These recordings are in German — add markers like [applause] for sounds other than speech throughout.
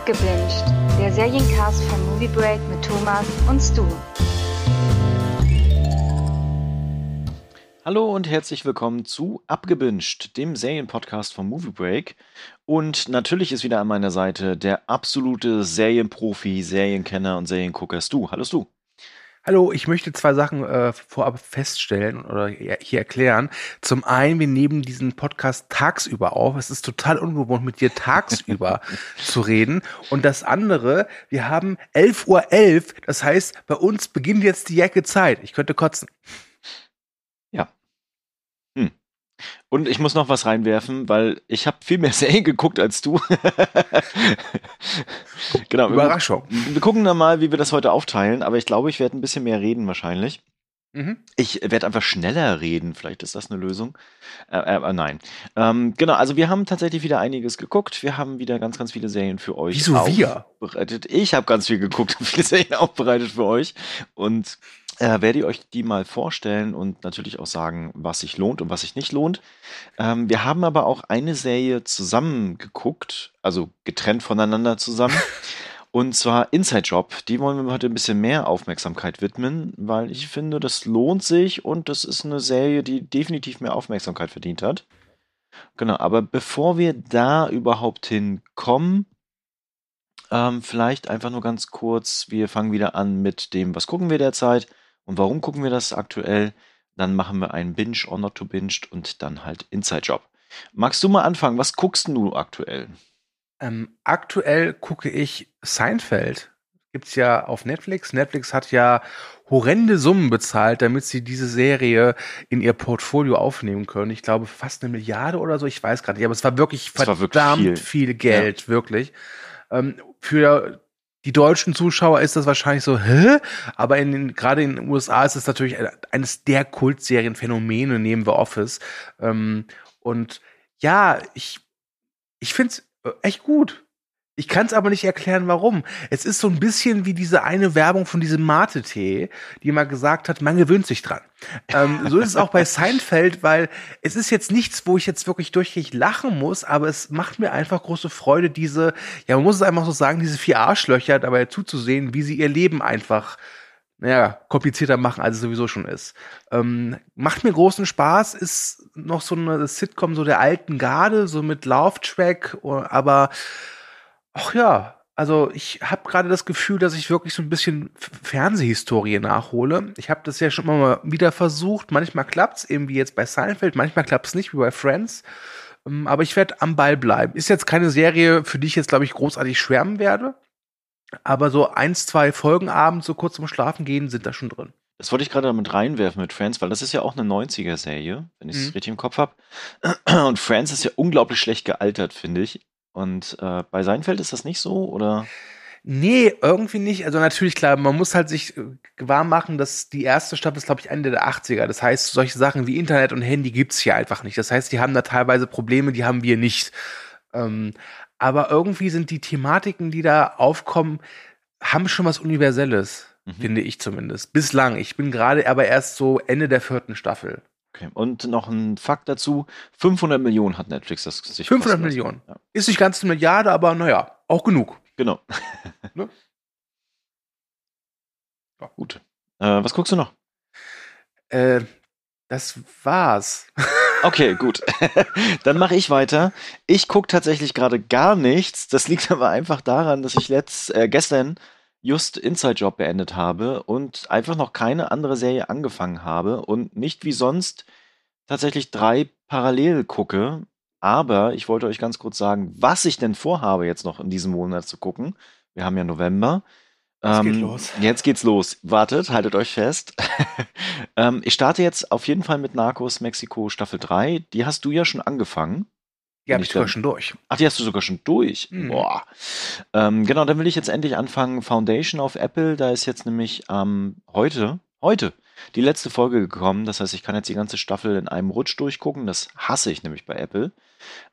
Abgebinged, der Seriencast von Movie Break mit Thomas und Stu. Hallo und herzlich willkommen zu Abgebinged, dem Serienpodcast von Movie Break. Und natürlich ist wieder an meiner Seite der absolute Serienprofi, Serienkenner und Seriengucker Stu. Hallo Stu. Hallo, ich möchte zwei Sachen äh, vorab feststellen oder hier erklären. Zum einen, wir nehmen diesen Podcast tagsüber auf. Es ist total ungewohnt, mit dir tagsüber [laughs] zu reden. Und das andere, wir haben 11.11 Uhr. .11, das heißt, bei uns beginnt jetzt die Jacke Zeit. Ich könnte kotzen. Und ich muss noch was reinwerfen, weil ich habe viel mehr [laughs] Serien geguckt als du. [laughs] genau. Überraschung. Wir, wir, gucken dann mal, wie wir das heute aufteilen, aber ich glaube, ich werde ein bisschen mehr reden wahrscheinlich. Mhm. Ich werde einfach schneller reden, vielleicht ist das eine Lösung. Äh, äh, nein. Ähm, genau, also wir haben tatsächlich wieder einiges geguckt. Wir haben wieder ganz, ganz viele Serien für euch. Wieso wir? Ich habe ganz viel geguckt und [laughs] viele Serien aufbereitet für euch. Und äh, werde ich euch die mal vorstellen und natürlich auch sagen, was sich lohnt und was sich nicht lohnt. Ähm, wir haben aber auch eine Serie zusammen geguckt, also getrennt voneinander zusammen. [laughs] Und zwar Inside Job. Die wollen wir heute ein bisschen mehr Aufmerksamkeit widmen, weil ich finde, das lohnt sich und das ist eine Serie, die definitiv mehr Aufmerksamkeit verdient hat. Genau, aber bevor wir da überhaupt hinkommen, ähm, vielleicht einfach nur ganz kurz, wir fangen wieder an mit dem, was gucken wir derzeit. Und warum gucken wir das aktuell? Dann machen wir einen Binge or not to binge und dann halt Inside Job. Magst du mal anfangen? Was guckst du aktuell? Ähm, aktuell gucke ich Seinfeld. Gibt's ja auf Netflix. Netflix hat ja horrende Summen bezahlt, damit sie diese Serie in ihr Portfolio aufnehmen können. Ich glaube fast eine Milliarde oder so. Ich weiß gar nicht, aber es war wirklich das verdammt war wirklich viel. viel. Geld, ja. wirklich. Ähm, für die deutschen Zuschauer ist das wahrscheinlich so, hä? Aber in den, gerade in den USA ist es natürlich eines der Kultserienphänomene neben The Office. Ähm, und ja, ich, ich finde es äh, echt gut. Ich kann es aber nicht erklären, warum. Es ist so ein bisschen wie diese eine Werbung von diesem Mate-Tee, die mal gesagt hat, man gewöhnt sich dran. ähm, so ist es auch bei Seinfeld, weil es ist jetzt nichts, wo ich jetzt wirklich durchgehend lachen muss, aber es macht mir einfach große Freude, diese, ja, man muss es einfach so sagen, diese vier Arschlöcher dabei zuzusehen, wie sie ihr Leben einfach naja, komplizierter machen, als es sowieso schon ist. Ähm, macht mir großen Spaß, ist noch so eine Sitcom so der alten Garde, so mit Lauftrack, aber Ach ja, also ich habe gerade das Gefühl, dass ich wirklich so ein bisschen Fernsehhistorie nachhole. Ich habe das ja schon mal wieder versucht. Manchmal klappt's, eben wie jetzt bei Seinfeld, manchmal klappt's nicht, wie bei Friends. Ähm, aber ich werde am Ball bleiben. Ist jetzt keine Serie, für die ich jetzt, glaube ich, großartig schwärmen werde. Aber so eins, zwei Folgen abends, so kurz zum Schlafen gehen, sind da schon drin. Das wollte ich gerade damit reinwerfen mit Friends, weil das ist ja auch eine 90er-Serie, wenn ich es mhm. richtig im Kopf habe. Und Friends ist ja unglaublich schlecht gealtert, finde ich. Und äh, bei Seinfeld ist das nicht so, oder? Nee, irgendwie nicht. Also natürlich, klar, man muss halt sich äh, gewahr machen, dass die erste Staffel ist, glaube ich, Ende der 80er. Das heißt, solche Sachen wie Internet und Handy gibt's hier einfach nicht. Das heißt, die haben da teilweise Probleme, die haben wir nicht. Ähm, aber irgendwie sind die Thematiken, die da aufkommen, haben schon was Universelles, mhm. finde ich zumindest. Bislang. Ich bin gerade aber erst so Ende der vierten Staffel. Okay. Und noch ein Fakt dazu: 500 Millionen hat Netflix das sich 500 Millionen. Ja. Ist nicht ganz eine Milliarde, aber naja, auch genug. Genau. [laughs] ne? Ja. Gut. Äh, was guckst du noch? Äh, das war's. [laughs] Okay, gut. [laughs] Dann mache ich weiter. Ich gucke tatsächlich gerade gar nichts. Das liegt aber einfach daran, dass ich letzt, äh, gestern just Inside Job beendet habe und einfach noch keine andere Serie angefangen habe und nicht wie sonst tatsächlich drei parallel gucke. Aber ich wollte euch ganz kurz sagen, was ich denn vorhabe, jetzt noch in diesem Monat zu gucken. Wir haben ja November. Jetzt, ähm, geht los. [laughs] jetzt geht's los. Wartet, haltet euch fest. [laughs] ähm, ich starte jetzt auf jeden Fall mit Narcos Mexiko Staffel 3. Die hast du ja schon angefangen. Die habe ich sogar schon durch. Ach, die hast du sogar schon durch. Mhm. Boah. Ähm, genau, dann will ich jetzt endlich anfangen. Foundation auf Apple. Da ist jetzt nämlich ähm, heute, heute die letzte Folge gekommen. Das heißt, ich kann jetzt die ganze Staffel in einem Rutsch durchgucken. Das hasse ich nämlich bei Apple.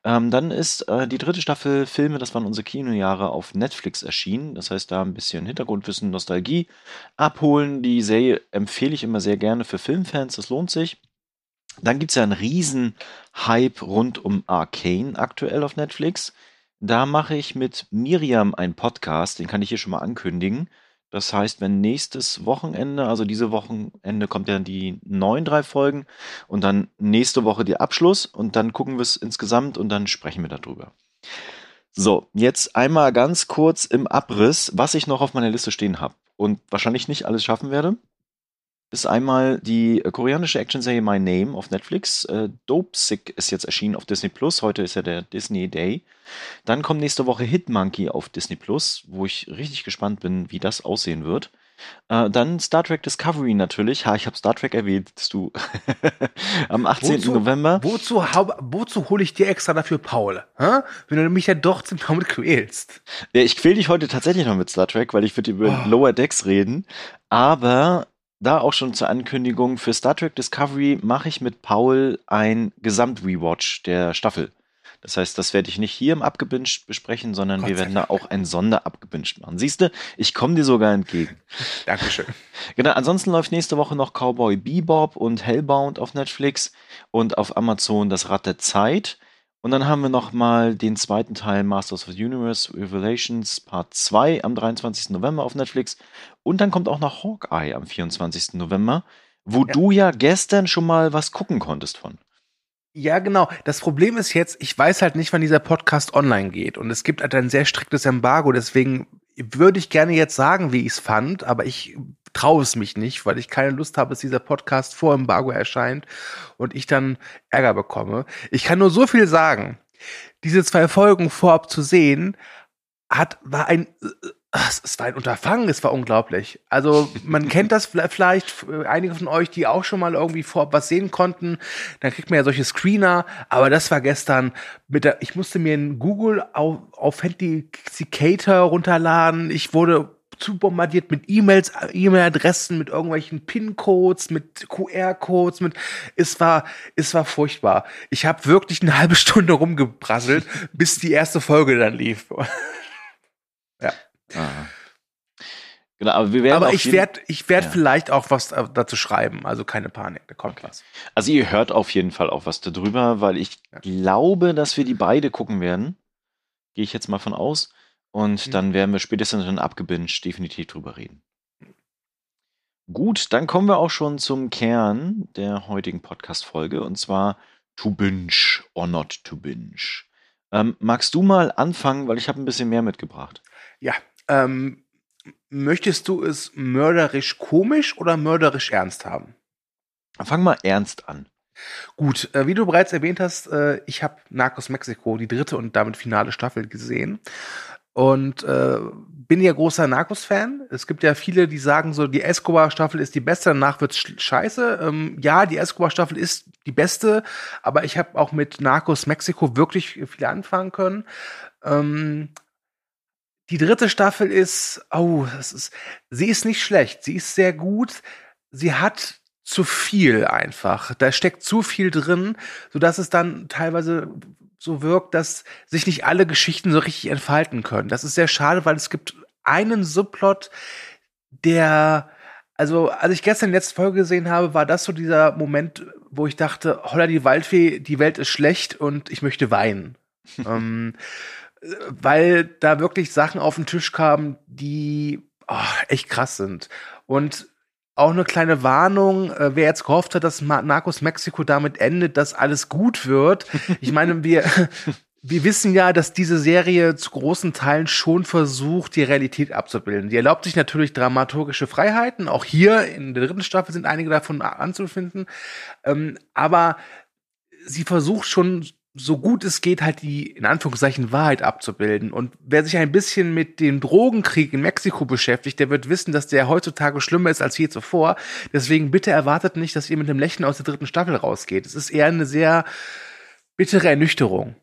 Ähm, dann ist äh, die dritte Staffel Filme, das waren unsere Kinojahre, auf Netflix erschienen. Das heißt, da ein bisschen Hintergrundwissen, Nostalgie abholen. Die Serie empfehle ich immer sehr gerne für Filmfans. Das lohnt sich. Dann gibt es ja einen riesen Hype rund um Arcane aktuell auf Netflix. Da mache ich mit Miriam einen Podcast, den kann ich hier schon mal ankündigen. Das heißt, wenn nächstes Wochenende, also diese Wochenende kommt ja die neuen drei Folgen und dann nächste Woche der Abschluss und dann gucken wir es insgesamt und dann sprechen wir darüber. So, jetzt einmal ganz kurz im Abriss, was ich noch auf meiner Liste stehen habe und wahrscheinlich nicht alles schaffen werde. Ist einmal die koreanische Actionserie My Name auf Netflix. Äh, Dope Sick ist jetzt erschienen auf Disney Plus. Heute ist ja der Disney Day. Dann kommt nächste Woche Hitmonkey auf Disney Plus, wo ich richtig gespannt bin, wie das aussehen wird. Äh, dann Star Trek Discovery natürlich. Ha, ich habe Star Trek erwähnt, du. [laughs] Am 18. Wozu- November. Wozu, wozu hole ich dir extra dafür Paul? Hä? Wenn du mich ja doch zum [laughs] damit quälst. Ja, ich quäl dich heute tatsächlich noch mit Star Trek, weil ich würde über Oh. Lower Decks reden. Aber da auch schon zur Ankündigung, für Star Trek Discovery mache ich mit Paul ein Gesamt-Rewatch der Staffel. Das heißt, das werde ich nicht hier im Abgebinged besprechen, sondern Gott wir werden da auch ein Sonderabgebinged machen. Siehst du, ich komme dir sogar entgegen. [laughs] Dankeschön. Genau, ansonsten läuft nächste Woche noch Cowboy Bebop und Hellbound auf Netflix und auf Amazon das Rad der Zeit. Und dann haben wir noch mal den zweiten Teil Masters of the Universe Revelations Part 2 am 23. November auf Netflix. Und dann kommt auch noch Hawkeye am 24. November, wo Ja. du ja gestern schon mal was gucken konntest von. Ja, genau. Das Problem ist jetzt, ich weiß halt nicht, wann dieser Podcast online geht. Und es gibt halt ein sehr striktes Embargo. Deswegen würde ich gerne jetzt sagen, wie ich es fand, aber ich traue es mich nicht, weil ich keine Lust habe, dass dieser Podcast vor Embargo erscheint und ich dann Ärger bekomme. Ich kann nur so viel sagen. Diese zwei Folgen vorab zu sehen, hat, war ein, äh, es war ein Unterfangen, es war unglaublich. Also man [laughs] kennt das vielleicht, äh, einige von euch, die auch schon mal irgendwie vorab was sehen konnten, dann kriegt man ja solche Screener, aber das war gestern mit der, ich musste mir einen Google auf, Authenticator runterladen, ich wurde zu bombardiert mit E-Mails, E-Mail-Adressen, mit irgendwelchen PIN-Codes, mit QR-Codes, mit es war es war furchtbar. Ich habe wirklich eine halbe Stunde rumgebrasselt, bis die erste Folge dann lief. [laughs] Genau, aber wir werden Aber ich werde ich werd Ja. vielleicht auch was äh, dazu schreiben, also keine Panik, da kommt was. Also ihr hört auf jeden Fall auch was darüber, weil ich Ja. glaube, dass wir die beide gucken werden. Gehe ich jetzt mal von aus. Und Mhm. dann werden wir spätestens dann abgebinged definitiv drüber reden. Gut, dann kommen wir auch schon zum Kern der heutigen Podcast-Folge und zwar to binge or not to binge. Ähm, magst du mal anfangen, weil ich habe ein bisschen mehr mitgebracht. Ja, ähm, möchtest du es mörderisch komisch oder mörderisch ernst haben? Fang mal ernst an. Gut, äh, wie du bereits erwähnt hast, äh, ich habe Narcos Mexico, die dritte und damit finale Staffel gesehen. Und äh, bin ja großer Narcos-Fan. Es gibt ja viele, die sagen so, die Escobar-Staffel ist die beste, danach wird's sch scheiße. Ähm, ja, die Escobar-Staffel ist die beste, aber ich habe auch mit Narcos Mexico wirklich viel anfangen können. Ähm, die dritte Staffel ist, oh, das ist, sie ist nicht schlecht, sie ist sehr gut. Sie hat zu viel einfach. Da steckt zu viel drin, sodass es dann teilweise so wirkt, dass sich nicht alle Geschichten so richtig entfalten können. Das ist sehr schade, weil es gibt einen Subplot, der, also als ich gestern die letzte Folge gesehen habe, war das so dieser Moment, wo ich dachte, holla die Waldfee, die Welt ist schlecht und ich möchte weinen. [laughs] ähm, weil da wirklich Sachen auf den Tisch kamen, die oh, echt krass sind. Und auch eine kleine Warnung, äh, wer jetzt gehofft hat, dass Narcos Mexiko damit endet, dass alles gut wird. Ich meine, [laughs] wir, wir wissen ja, dass diese Serie zu großen Teilen schon versucht, die Realität abzubilden. Die erlaubt sich natürlich dramaturgische Freiheiten. Auch hier in der dritten Staffel sind einige davon anzufinden. Ähm, aber sie versucht schon so gut es geht, halt die in Anführungszeichen Wahrheit abzubilden. Und wer sich ein bisschen mit dem Drogenkrieg in Mexiko beschäftigt, der wird wissen, dass der heutzutage schlimmer ist als je zuvor. Deswegen bitte erwartet nicht, dass ihr mit dem Lächeln aus der dritten Staffel rausgeht. Es ist eher eine sehr bittere Ernüchterung.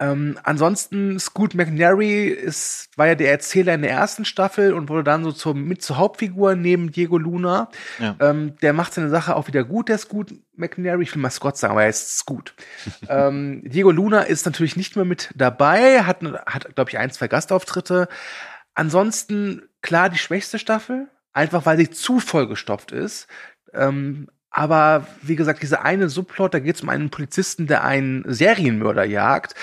Ähm, ansonsten, Scoot McNary ist, war ja der Erzähler in der ersten Staffel und wurde dann so zur, mit zur Hauptfigur neben Diego Luna. Ja. Ähm, der macht seine Sache auch wieder gut, der Scoot McNary. Ich will mal Scott sagen, aber er ist Scoot. [laughs] ähm, Diego Luna ist natürlich nicht mehr mit dabei, hat, hat glaube ich, ein, zwei Gastauftritte. Ansonsten, klar, die schwächste Staffel, einfach weil sie zu vollgestopft ist. Ähm, aber wie gesagt, diese eine Subplot, da geht es um einen Polizisten, der einen Serienmörder jagt.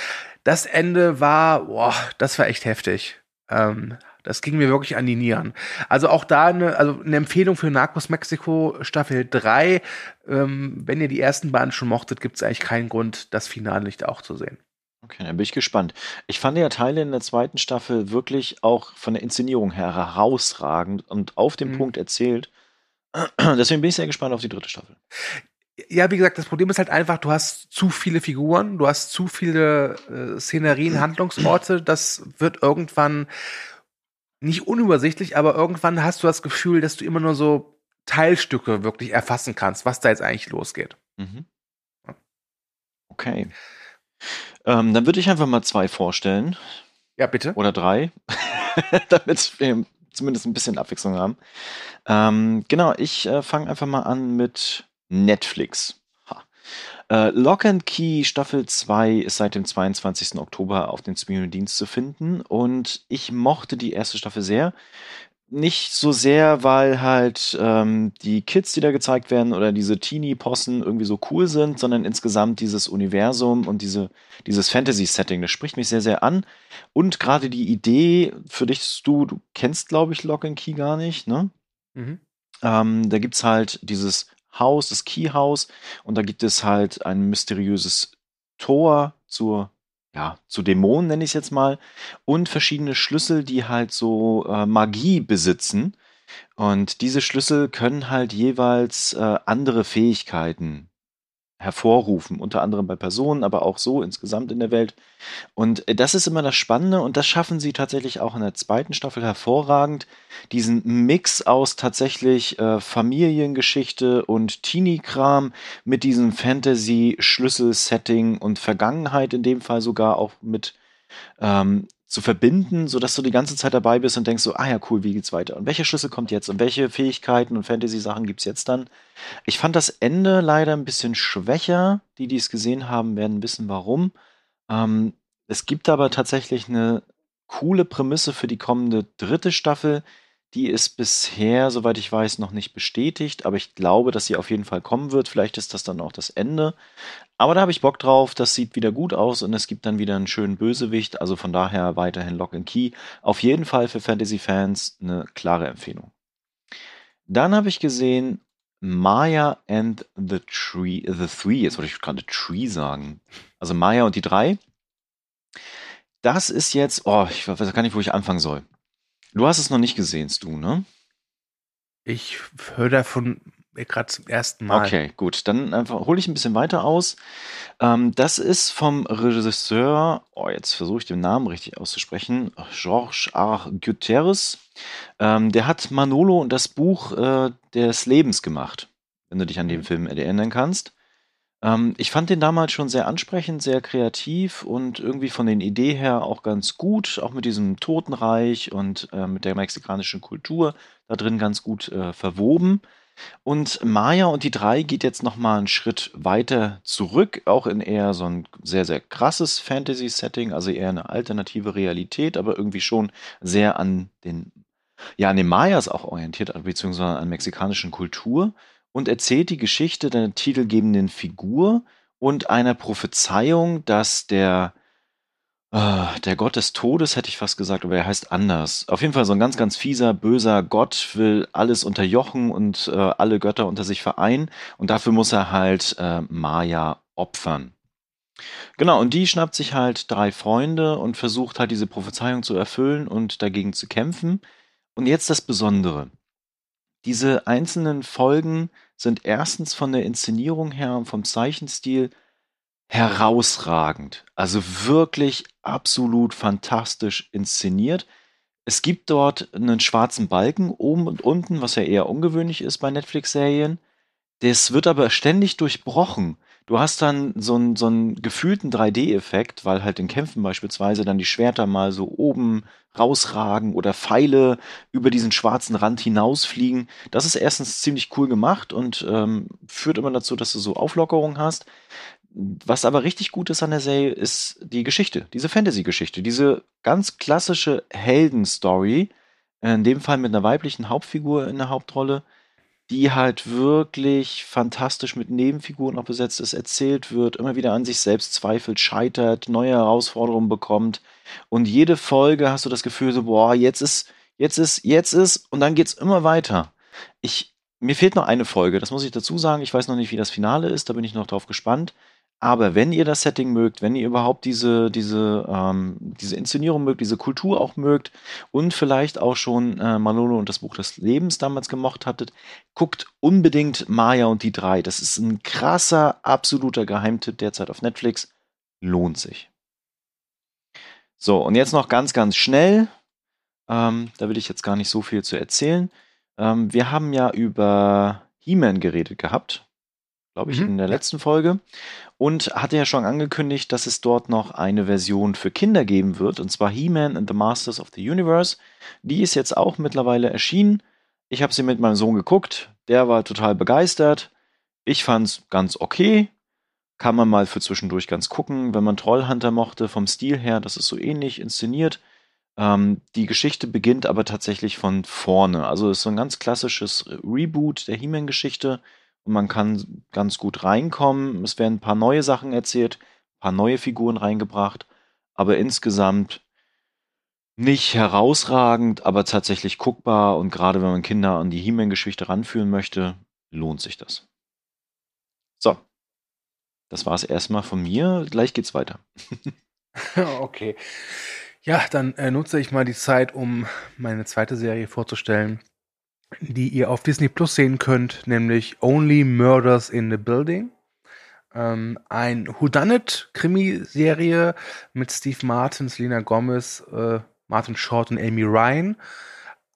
Das Ende war, boah, das war echt heftig. Ähm, das ging mir wirklich an die Nieren. Also auch da eine, also eine Empfehlung für Narcos Mexico Staffel 3. Ähm, wenn ihr die ersten beiden schon mochtet, gibt es eigentlich keinen Grund, das Finale nicht auch zu sehen. Okay, dann bin ich gespannt. Ich fand ja Teile in der zweiten Staffel wirklich auch von der Inszenierung her herausragend und auf den mhm. Punkt erzählt. [clears throat] Deswegen bin ich sehr gespannt auf die dritte Staffel. Ja, wie gesagt, das Problem ist halt einfach, du hast zu viele Figuren, du hast zu viele äh, Szenerien, [clears throat] Handlungsorte. Das wird irgendwann nicht unübersichtlich, aber irgendwann hast du das Gefühl, dass du immer nur so Teilstücke wirklich erfassen kannst, was da jetzt eigentlich losgeht. Mhm. Okay. Ähm, dann würde ich einfach mal zwei vorstellen. Ja, bitte. Oder drei, [laughs] damit wir zumindest ein bisschen Abwechslung haben. Ähm, genau, ich äh, fange einfach mal an mit Netflix. Äh, Lock and Key Staffel 2 ist seit dem 22. Oktober auf dem Streaming-Dienst zu finden und ich mochte die erste Staffel sehr. Nicht so sehr, weil halt ähm, die Kids, die da gezeigt werden, oder diese Teenie-Possen irgendwie so cool sind, sondern insgesamt dieses Universum und diese, dieses Fantasy-Setting, das spricht mich sehr, sehr an. Und gerade die Idee, für dich, du, du kennst, glaube ich, Lock and Key gar nicht, ne? Mhm. Ähm, da gibt's halt dieses Haus, das Key House. Und da gibt es halt ein mysteriöses Tor zur, ja, zu Dämonen, nenne ich es jetzt mal. Und verschiedene Schlüssel, die halt so äh, Magie besitzen. Und diese Schlüssel können halt jeweils äh, andere Fähigkeiten hervorrufen, unter anderem bei Personen, aber auch so insgesamt in der Welt. Und äh, das ist immer das Spannende und das schaffen sie tatsächlich auch in der zweiten Staffel hervorragend, diesen Mix aus tatsächlich äh, Familiengeschichte und Teenie-Kram mit diesem Fantasy-Schlüssel-Setting und Vergangenheit in dem Fall sogar auch mit ähm, zu verbinden, sodass du die ganze Zeit dabei bist und denkst so, ah ja, cool, wie geht's weiter? Und welcher Schlüssel kommt jetzt? Und welche Fähigkeiten und Fantasy-Sachen gibt's jetzt dann? Ich fand das Ende leider ein bisschen schwächer. Die, die es gesehen haben, werden wissen, warum. Ähm, es gibt aber tatsächlich eine coole Prämisse für die kommende dritte Staffel, die ist bisher, soweit ich weiß, noch nicht bestätigt, aber ich glaube, dass sie auf jeden Fall kommen wird. Vielleicht ist das dann auch das Ende. Aber da habe ich Bock drauf. Das sieht wieder gut aus und es gibt dann wieder einen schönen Bösewicht. Also von daher weiterhin Lock and Key. Auf jeden Fall für Fantasy-Fans eine klare Empfehlung. Dann habe ich gesehen Maya and the Tree, the Three. Jetzt wollte ich gerade Tree sagen. Also Maya und die drei. Das ist jetzt, oh, ich weiß gar nicht, wo ich anfangen soll. Du hast es noch nicht gesehen, du, ne? Ich höre davon gerade zum ersten Mal. Okay, gut. Dann einfach hole ich ein bisschen weiter aus. Ähm, das ist vom Regisseur, oh, jetzt versuche ich den Namen richtig auszusprechen, Georges R. Guterres. Ähm, der hat Manolo und das Buch äh, des Lebens gemacht, wenn du dich an den mhm. Film erinnern kannst. Ähm, ich fand den damals schon sehr ansprechend, sehr kreativ und irgendwie von den Ideen her auch ganz gut, auch mit diesem Totenreich und äh, mit der mexikanischen Kultur da drin ganz gut äh, verwoben. Und Maya und die drei geht jetzt nochmal einen Schritt weiter zurück, auch in eher so ein sehr, sehr krasses Fantasy-Setting, also eher eine alternative Realität, aber irgendwie schon sehr an den, ja, an den Mayas auch orientiert, beziehungsweise an mexikanischen Kultur und erzählt die Geschichte der titelgebenden Figur und einer Prophezeiung, dass der äh, der Gott des Todes, hätte ich fast gesagt, aber er heißt anders. Auf jeden Fall so ein ganz, ganz fieser, böser Gott will alles unterjochen und äh, alle Götter unter sich vereinen und dafür muss er halt äh, Maya opfern. Genau, und die schnappt sich halt drei Freunde und versucht halt diese Prophezeiung zu erfüllen und dagegen zu kämpfen. Und jetzt das Besondere. Diese einzelnen Folgen sind erstens von der Inszenierung her und vom Zeichenstil herausragend. Also wirklich absolut fantastisch inszeniert. Es gibt dort einen schwarzen Balken oben und unten, was ja eher ungewöhnlich ist bei Netflix-Serien. Das wird aber ständig durchbrochen. Du hast dann so einen, so einen gefühlten 3D-Effekt, weil halt in Kämpfen beispielsweise dann die Schwerter mal so oben rausragen oder Pfeile über diesen schwarzen Rand hinausfliegen. Das ist erstens ziemlich cool gemacht und ähm, führt immer dazu, dass du so Auflockerungen hast. Was aber richtig gut ist an der Serie, ist die Geschichte, diese Fantasy-Geschichte, diese ganz klassische Heldenstory, in dem Fall mit einer weiblichen Hauptfigur in der Hauptrolle, die halt wirklich fantastisch mit Nebenfiguren auch besetzt ist, erzählt wird, immer wieder an sich selbst zweifelt, scheitert, neue Herausforderungen bekommt. Und jede Folge hast du das Gefühl, so, boah, jetzt ist, jetzt ist, jetzt ist, und dann geht's immer weiter. Ich, mir fehlt noch eine Folge, das muss ich dazu sagen. Ich weiß noch nicht, wie das Finale ist, da bin ich noch drauf gespannt. Aber wenn ihr das Setting mögt, wenn ihr überhaupt diese, diese, ähm, diese Inszenierung mögt, diese Kultur auch mögt und vielleicht auch schon äh, Manolo und das Buch des Lebens damals gemocht hattet, guckt unbedingt Maya und die drei. Das ist ein krasser, absoluter Geheimtipp derzeit auf Netflix. Lohnt sich. So, und jetzt noch ganz, ganz schnell. Ähm, da will ich jetzt gar nicht so viel zu erzählen. Ähm, wir haben ja über He-Man geredet gehabt glaube ich, mhm. in der letzten Folge. Und hatte ja schon angekündigt, dass es dort noch eine Version für Kinder geben wird, und zwar He-Man and the Masters of the Universe. Die ist jetzt auch mittlerweile erschienen. Ich habe sie mit meinem Sohn geguckt. Der war total begeistert. Ich fand es ganz okay. Kann man mal für zwischendurch ganz gucken, wenn man Trollhunter mochte, vom Stil her, das ist so ähnlich inszeniert. Ähm, die Geschichte beginnt aber tatsächlich von vorne. Also es ist so ein ganz klassisches Reboot der He-Man-Geschichte und man kann ganz gut reinkommen. Es werden ein paar neue Sachen erzählt, ein paar neue Figuren reingebracht, aber insgesamt nicht herausragend, aber tatsächlich guckbar und gerade wenn man Kinder an die He-Man-Geschichte ranführen möchte, lohnt sich das. So, das war es erstmal von mir. Gleich geht's weiter. [laughs] [laughs] okay. Ja, dann äh, nutze ich mal die Zeit, um meine zweite Serie vorzustellen die ihr auf Disney Plus sehen könnt, nämlich Only Murders in the Building. Ähm, ein Whodunit-Krimiserie mit Steve Martin, Selena Gomez, äh, Martin Short und Amy Ryan.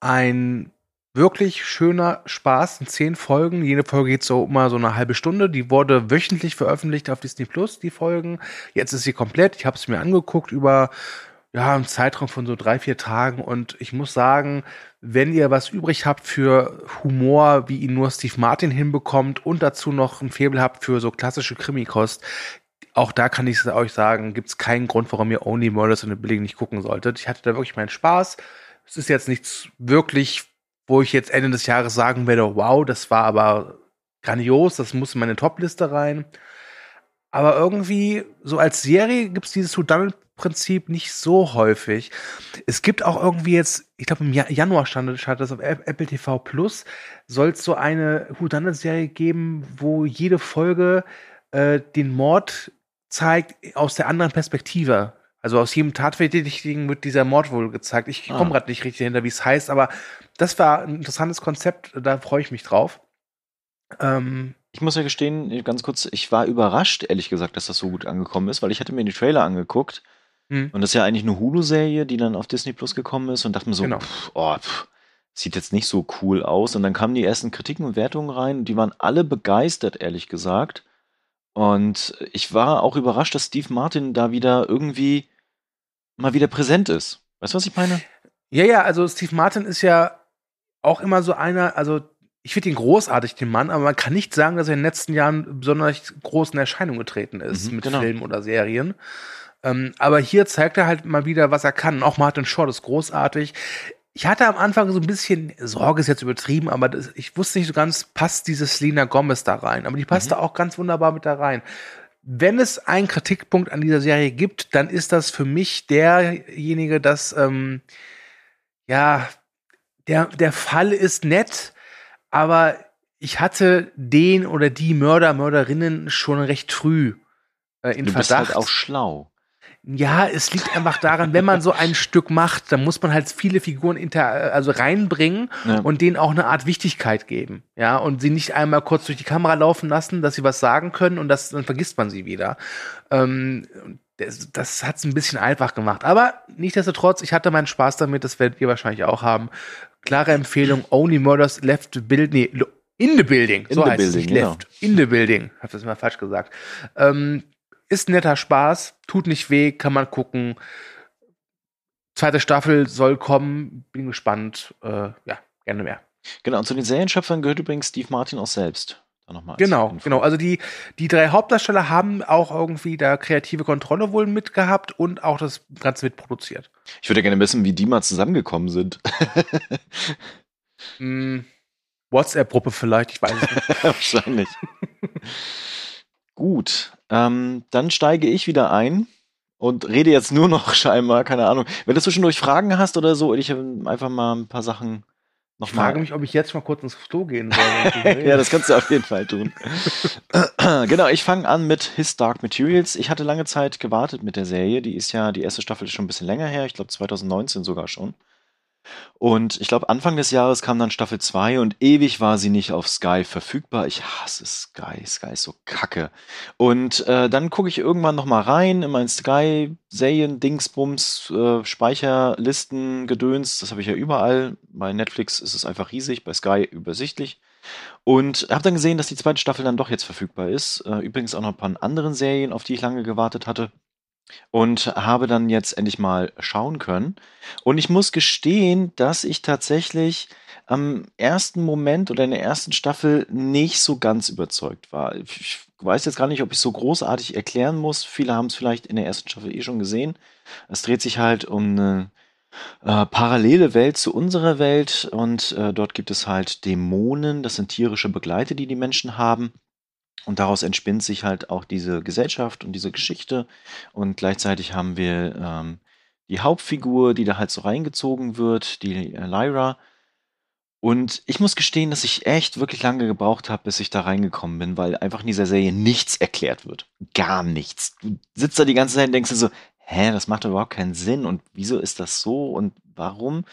Ein wirklich schöner Spaß in zehn Folgen. Jede Folge geht so immer so eine halbe Stunde. Die wurde wöchentlich veröffentlicht auf Disney Plus, die Folgen. Jetzt ist sie komplett. Ich habe es mir angeguckt über ja, einen Zeitraum von so drei, vier Tagen. Und ich muss sagen, wenn ihr was übrig habt für Humor, wie ihn nur Steve Martin hinbekommt und dazu noch ein Faible habt für so klassische Krimikost, auch da kann ich euch sagen, gibt es keinen Grund, warum ihr Only Murders in the Building nicht gucken solltet. Ich hatte da wirklich meinen Spaß. Es ist jetzt nichts wirklich, wo ich jetzt Ende des Jahres sagen werde, wow, das war aber grandios, das muss in meine Topliste rein. Aber irgendwie, so als Serie gibt es dieses Whodunit-Prinzip nicht so häufig. Es gibt auch irgendwie jetzt, ich glaube im Januar stand, stand das auf Apple TV Plus, soll es so eine Whodunit-Serie geben, wo jede Folge äh, den Mord zeigt aus der anderen Perspektive. Also aus jedem Tatverdächtigen wird dieser Mord wohl gezeigt. Ich komme ah. gerade nicht richtig hinter, wie es heißt, aber das war ein interessantes Konzept, da freue ich mich drauf. Ähm, ich muss ja gestehen, ganz kurz, ich war überrascht, ehrlich gesagt, dass das so gut angekommen ist, weil ich hatte mir die Trailer angeguckt hm. und das ist ja eigentlich eine Hulu-Serie, die dann auf Disney Plus gekommen ist und dachte mir so, genau. pff, oh, pff, sieht jetzt nicht so cool aus. Und dann kamen die ersten Kritiken und Wertungen rein und die waren alle begeistert, ehrlich gesagt. Und ich war auch überrascht, dass Steve Martin da wieder irgendwie mal wieder präsent ist. Weißt du, was ich meine? Ja, ja, also Steve Martin ist ja auch immer so einer, also ich finde ihn großartig, den Mann, aber man kann nicht sagen, dass er in den letzten Jahren besonders groß in Erscheinung getreten ist mhm, mit genau. Filmen oder Serien. Ähm, aber hier zeigt er halt mal wieder, was er kann. auch Martin Short ist großartig. Ich hatte am Anfang so ein bisschen Sorge, ist jetzt übertrieben, aber das, ich wusste nicht so ganz, passt dieses Lena Gomez da rein. Aber die passt mhm. da auch ganz wunderbar mit da rein. Wenn es einen Kritikpunkt an dieser Serie gibt, dann ist das für mich derjenige, dass, ähm, ja, der, der Fall ist nett, aber ich hatte den oder die Mörder, Mörderinnen schon recht früh äh, in du Verdacht. Bist halt auch schlau. Ja, es liegt einfach daran, wenn man so ein Stück macht, dann muss man halt viele Figuren inter, also reinbringen ja. und denen auch eine Art Wichtigkeit geben. Ja, und sie nicht einmal kurz durch die Kamera laufen lassen, dass sie was sagen können und das, dann vergisst man sie wieder. Ähm, das, das hat es ein bisschen einfach gemacht. Aber nichtsdestotrotz, ich hatte meinen Spaß damit, das werdet ihr wahrscheinlich auch haben. Klare Empfehlung, Only Murders Left Build, nee, in the Building, so in heißt building, es nicht genau. Left, in the Building, hab das mal falsch gesagt. Ähm, ist netter Spaß, tut nicht weh, kann man gucken. Zweite Staffel soll kommen, bin gespannt, äh, ja, gerne mehr. Genau, und zu den Serienschöpfern gehört übrigens Steve Martin auch selbst. Genau, genau. Also die, die drei Hauptdarsteller haben auch irgendwie da kreative Kontrolle wohl mitgehabt und auch das Ganze mitproduziert. Ich würde gerne wissen, wie die mal zusammengekommen sind. mm, [laughs] WhatsApp-Gruppe vielleicht, ich weiß es nicht. [laughs] Wahrscheinlich. [laughs] Gut, ähm, dann steige ich wieder ein und rede jetzt nur noch [laughs] scheinbar, keine Ahnung. Wenn du zwischendurch Fragen hast oder so, ich einfach mal ein paar Sachen noch ich frage mich, ob ich jetzt mal kurz ins Klo gehen soll. [laughs] ja, das kannst du auf jeden Fall tun. [laughs] genau, ich fange an mit His Dark Materials. Ich hatte lange Zeit gewartet mit der Serie. Die ist ja, die erste Staffel ist schon ein bisschen länger her. Ich glaube 2019 sogar schon. Und ich glaube, Anfang des Jahres kam dann Staffel 2 und ewig war sie nicht auf Sky verfügbar. Ich hasse Sky. Sky ist so kacke. Und äh, dann gucke ich irgendwann noch mal rein in mein Sky-Serien, Dingsbums, äh, Speicherlisten, Gedöns. Das habe ich ja überall. Bei Netflix ist es einfach riesig, bei Sky übersichtlich. Und habe dann gesehen, dass die zweite Staffel dann doch jetzt verfügbar ist. Äh, übrigens auch noch ein paar anderen Serien, auf die ich lange gewartet hatte und habe dann jetzt endlich mal schauen können. Und ich muss gestehen, dass ich tatsächlich am ersten Moment oder in der ersten Staffel nicht so ganz überzeugt war. Ich weiß jetzt gar nicht, ob ich so großartig erklären muss. Viele haben es vielleicht in der ersten Staffel eh schon gesehen. Es dreht sich halt um eine äh, parallele Welt zu unserer Welt und äh, dort gibt es halt Dämonen. Das sind tierische Begleiter, die die Menschen haben. Und daraus entspinnt sich halt auch diese Gesellschaft und diese Geschichte. Und gleichzeitig haben wir ähm, die Hauptfigur, die da halt so reingezogen wird, die äh, Lyra. Und ich muss gestehen, dass ich echt wirklich lange gebraucht habe, bis ich da reingekommen bin, weil einfach in dieser Serie nichts erklärt wird. Gar nichts. Du sitzt da die ganze Zeit und denkst dir so, hä, das macht überhaupt keinen Sinn und wieso ist das so und warum?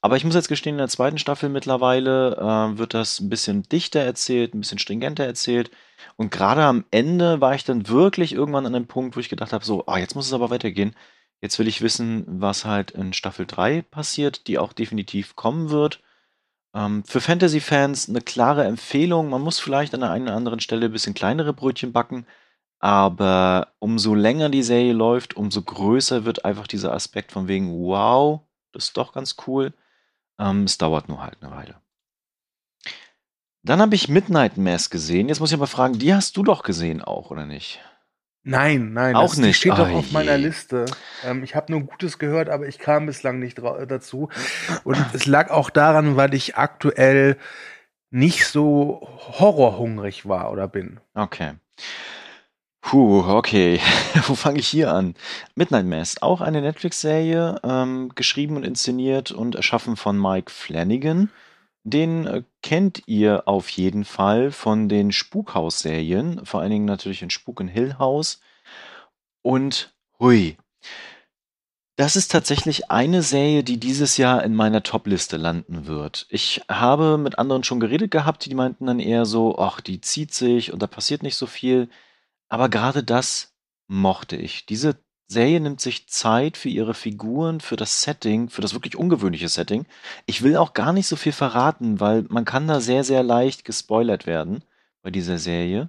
Aber ich muss jetzt gestehen, in der zweiten Staffel mittlerweile äh, wird das ein bisschen dichter erzählt, ein bisschen stringenter erzählt. Und gerade am Ende war ich dann wirklich irgendwann an einem Punkt, wo ich gedacht habe, so, ah, jetzt muss es aber weitergehen. Jetzt will ich wissen, was halt in Staffel 3 passiert, die auch definitiv kommen wird. Ähm, für Fantasy-Fans eine klare Empfehlung. Man muss vielleicht an der einen oder anderen Stelle ein bisschen kleinere Brötchen backen, aber umso länger die Serie läuft, umso größer wird einfach dieser Aspekt von wegen, wow, das ist doch ganz cool. Ähm, es dauert nur halt eine Weile. Dann habe ich Midnight Mass gesehen. Jetzt muss ich aber fragen, die hast du doch gesehen auch, oder nicht? Nein, nein, auch das, nicht. Die steht oh, doch auf je. meiner Liste. Ähm, ich habe nur Gutes gehört, aber ich kam bislang nicht dazu. Und es lag auch daran, weil ich aktuell nicht so horrorhungrig war oder bin. Okay. Puh, okay. [laughs] Wo fange ich hier an? Midnight Mass, auch eine Netflix-Serie, ähm, geschrieben und inszeniert und erschaffen von Mike Flanagan. Den äh, kennt ihr auf jeden Fall von den Spukhaus-Serien, vor allen Dingen natürlich in Spuk in Hill House. Und hui. Das ist tatsächlich eine Serie, die dieses Jahr in meiner Top-Liste landen wird. Ich habe mit anderen schon geredet gehabt, die meinten dann eher so, ach, die zieht sich und da passiert nicht so viel. Aber gerade das mochte ich. Diese Serie nimmt sich Zeit für ihre Figuren, für das Setting, für das wirklich ungewöhnliche Setting. Ich will auch gar nicht so viel verraten, weil man kann da sehr, sehr leicht gespoilert werden bei dieser Serie.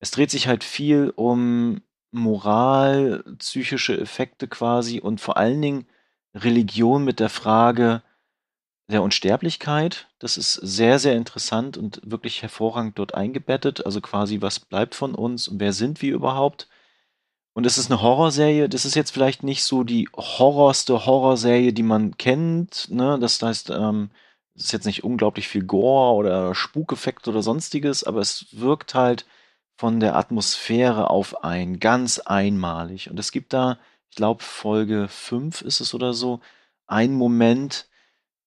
Es dreht sich halt viel um Moral, psychische Effekte quasi und vor allen Dingen Religion mit der Frage der Unsterblichkeit. Das ist sehr, sehr interessant und wirklich hervorragend dort eingebettet. Also quasi, was bleibt von uns und wer sind wir überhaupt? Und es ist eine Horrorserie. Das ist jetzt vielleicht nicht so die horrorste Horrorserie, die man kennt. Ne? Das heißt, ähm, es ist jetzt nicht unglaublich viel Gore oder Spukeffekt oder sonstiges, aber es wirkt halt von der Atmosphäre auf ein ganz einmalig. Und es gibt da, ich glaube, Folge 5 ist es oder so, einen Moment,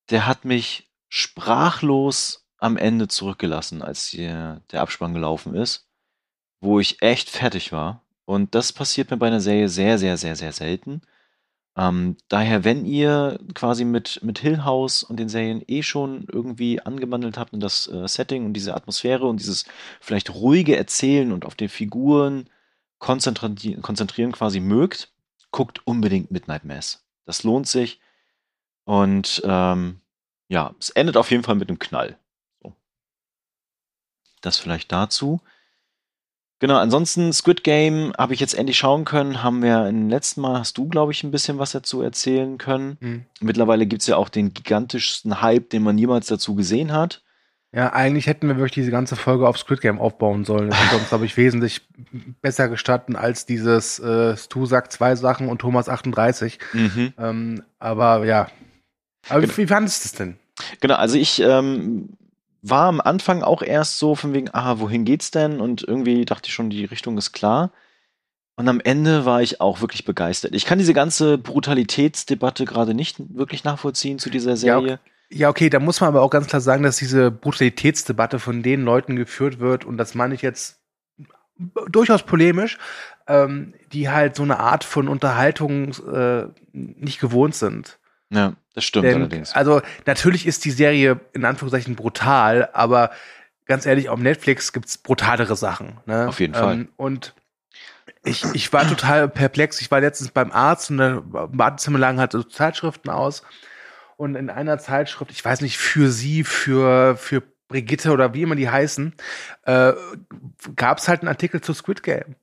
der hat mich sprachlos am Ende zurückgelassen, als hier der Abspann gelaufen ist, wo ich echt fertig war und das passiert mir bei einer Serie sehr, sehr, sehr, sehr selten. Ähm, daher, wenn ihr quasi mit, mit Hill House und den Serien eh schon irgendwie angebandelt habt in das äh, Setting und diese Atmosphäre und dieses vielleicht ruhige Erzählen und auf den Figuren konzentri konzentrieren quasi mögt, guckt unbedingt Midnight Mass. Das lohnt sich. Und ähm, ja, es endet auf jeden Fall mit einem Knall. So. Das vielleicht dazu. Genau, ansonsten Squid Game habe ich jetzt endlich schauen können. Haben wir im letzten Mal, hast du, glaube ich, ein bisschen was dazu erzählen können. Mhm. Mittlerweile gibt es ja auch den gigantischsten Hype, den man jemals dazu gesehen hat. Ja, eigentlich hätten wir wirklich diese ganze Folge auf Squid Game aufbauen sollen. Das hätte uns, glaube ich, wesentlich besser gestatten als dieses äh, Stu sagt zwei Sachen und Thomas 38. Mhm. Ähm, aber ja. Aber genau. wie, fandest du es denn? Genau, also ich ähm, war am Anfang auch erst so von wegen, ah, wohin geht's denn? Und irgendwie dachte ich schon, die Richtung ist klar. Und am Ende war ich auch wirklich begeistert. Ich kann diese ganze Brutalitätsdebatte gerade nicht wirklich nachvollziehen zu dieser Serie. Ja, ja, okay, da muss man aber auch ganz klar sagen, dass diese Brutalitätsdebatte von den Leuten geführt wird, und das meine ich jetzt durchaus polemisch, ähm, die halt so eine Art von Unterhaltung äh, nicht gewohnt sind. Ja, das stimmt Denn, allerdings. Also natürlich ist die Serie in Anführungszeichen brutal, aber ganz ehrlich, auf Netflix gibt's brutalere Sachen. Ne? Auf jeden Fall. Ähm, und ich, ich war total perplex. Ich war letztens beim Arzt und da Wartezimmer lagen halt so Zeitschriften aus. Und in einer Zeitschrift, ich weiß nicht, für sie, für, für Brigitte oder wie immer die heißen, äh, gab es halt einen Artikel zu Squid Game.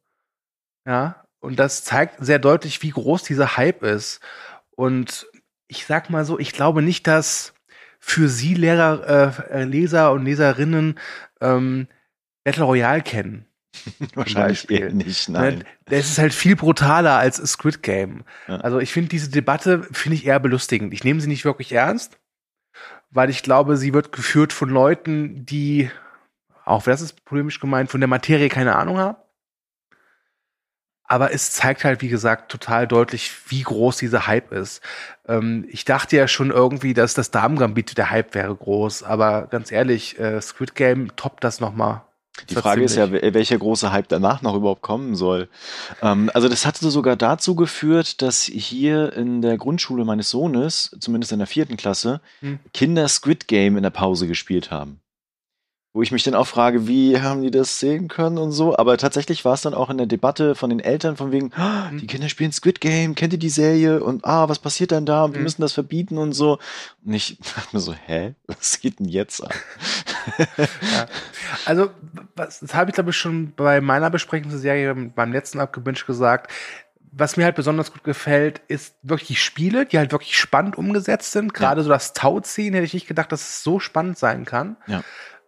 Ja, und das zeigt sehr deutlich, wie groß dieser Hype ist. Und ich sag mal so, ich glaube nicht, dass für Sie Lehrer, äh, Leser und Leserinnen ähm, Battle Royale kennen. [laughs] Wahrscheinlich eher nicht, nein. Das ist halt viel brutaler als Squid Game. Ja. Also ich finde diese Debatte finde ich eher belustigend. Ich nehme sie nicht wirklich ernst, weil ich glaube, sie wird geführt von Leuten, die auch das ist polemisch gemeint, von der Materie keine Ahnung haben. Aber es zeigt halt, wie gesagt, total deutlich, wie groß dieser Hype ist. Ähm, ich dachte ja schon irgendwie, dass das Damen-Gambit der Hype wäre groß, aber ganz ehrlich, äh, Squid Game toppt das noch mal. Die Frage ist ja, welcher große Hype danach noch überhaupt kommen soll. Ähm, also das hatte sogar dazu geführt, dass hier in der Grundschule meines Sohnes, zumindest in der vierten Klasse, Hm. Kinder Squid Game in der Pause gespielt haben. Wo ich mich dann auch frage, wie haben die das sehen können und so. Aber tatsächlich war es dann auch in der Debatte von den Eltern von wegen, "Ah, Hm. die Kinder spielen Squid Game, kennt ihr die Serie? Und ah, was passiert dann da? Und wir Hm. müssen das verbieten und so. Und ich [laughs] dachte mir so, hä? Was geht denn jetzt an? Ja. Also, was, das habe ich glaube ich schon bei meiner Besprechung zur Serie beim letzten Abgebinged gesagt. Was mir halt besonders gut gefällt, ist wirklich die Spiele, die halt wirklich spannend umgesetzt sind. Gerade so das Tauziehen hätte ich nicht gedacht, dass es so spannend sein kann. Ja.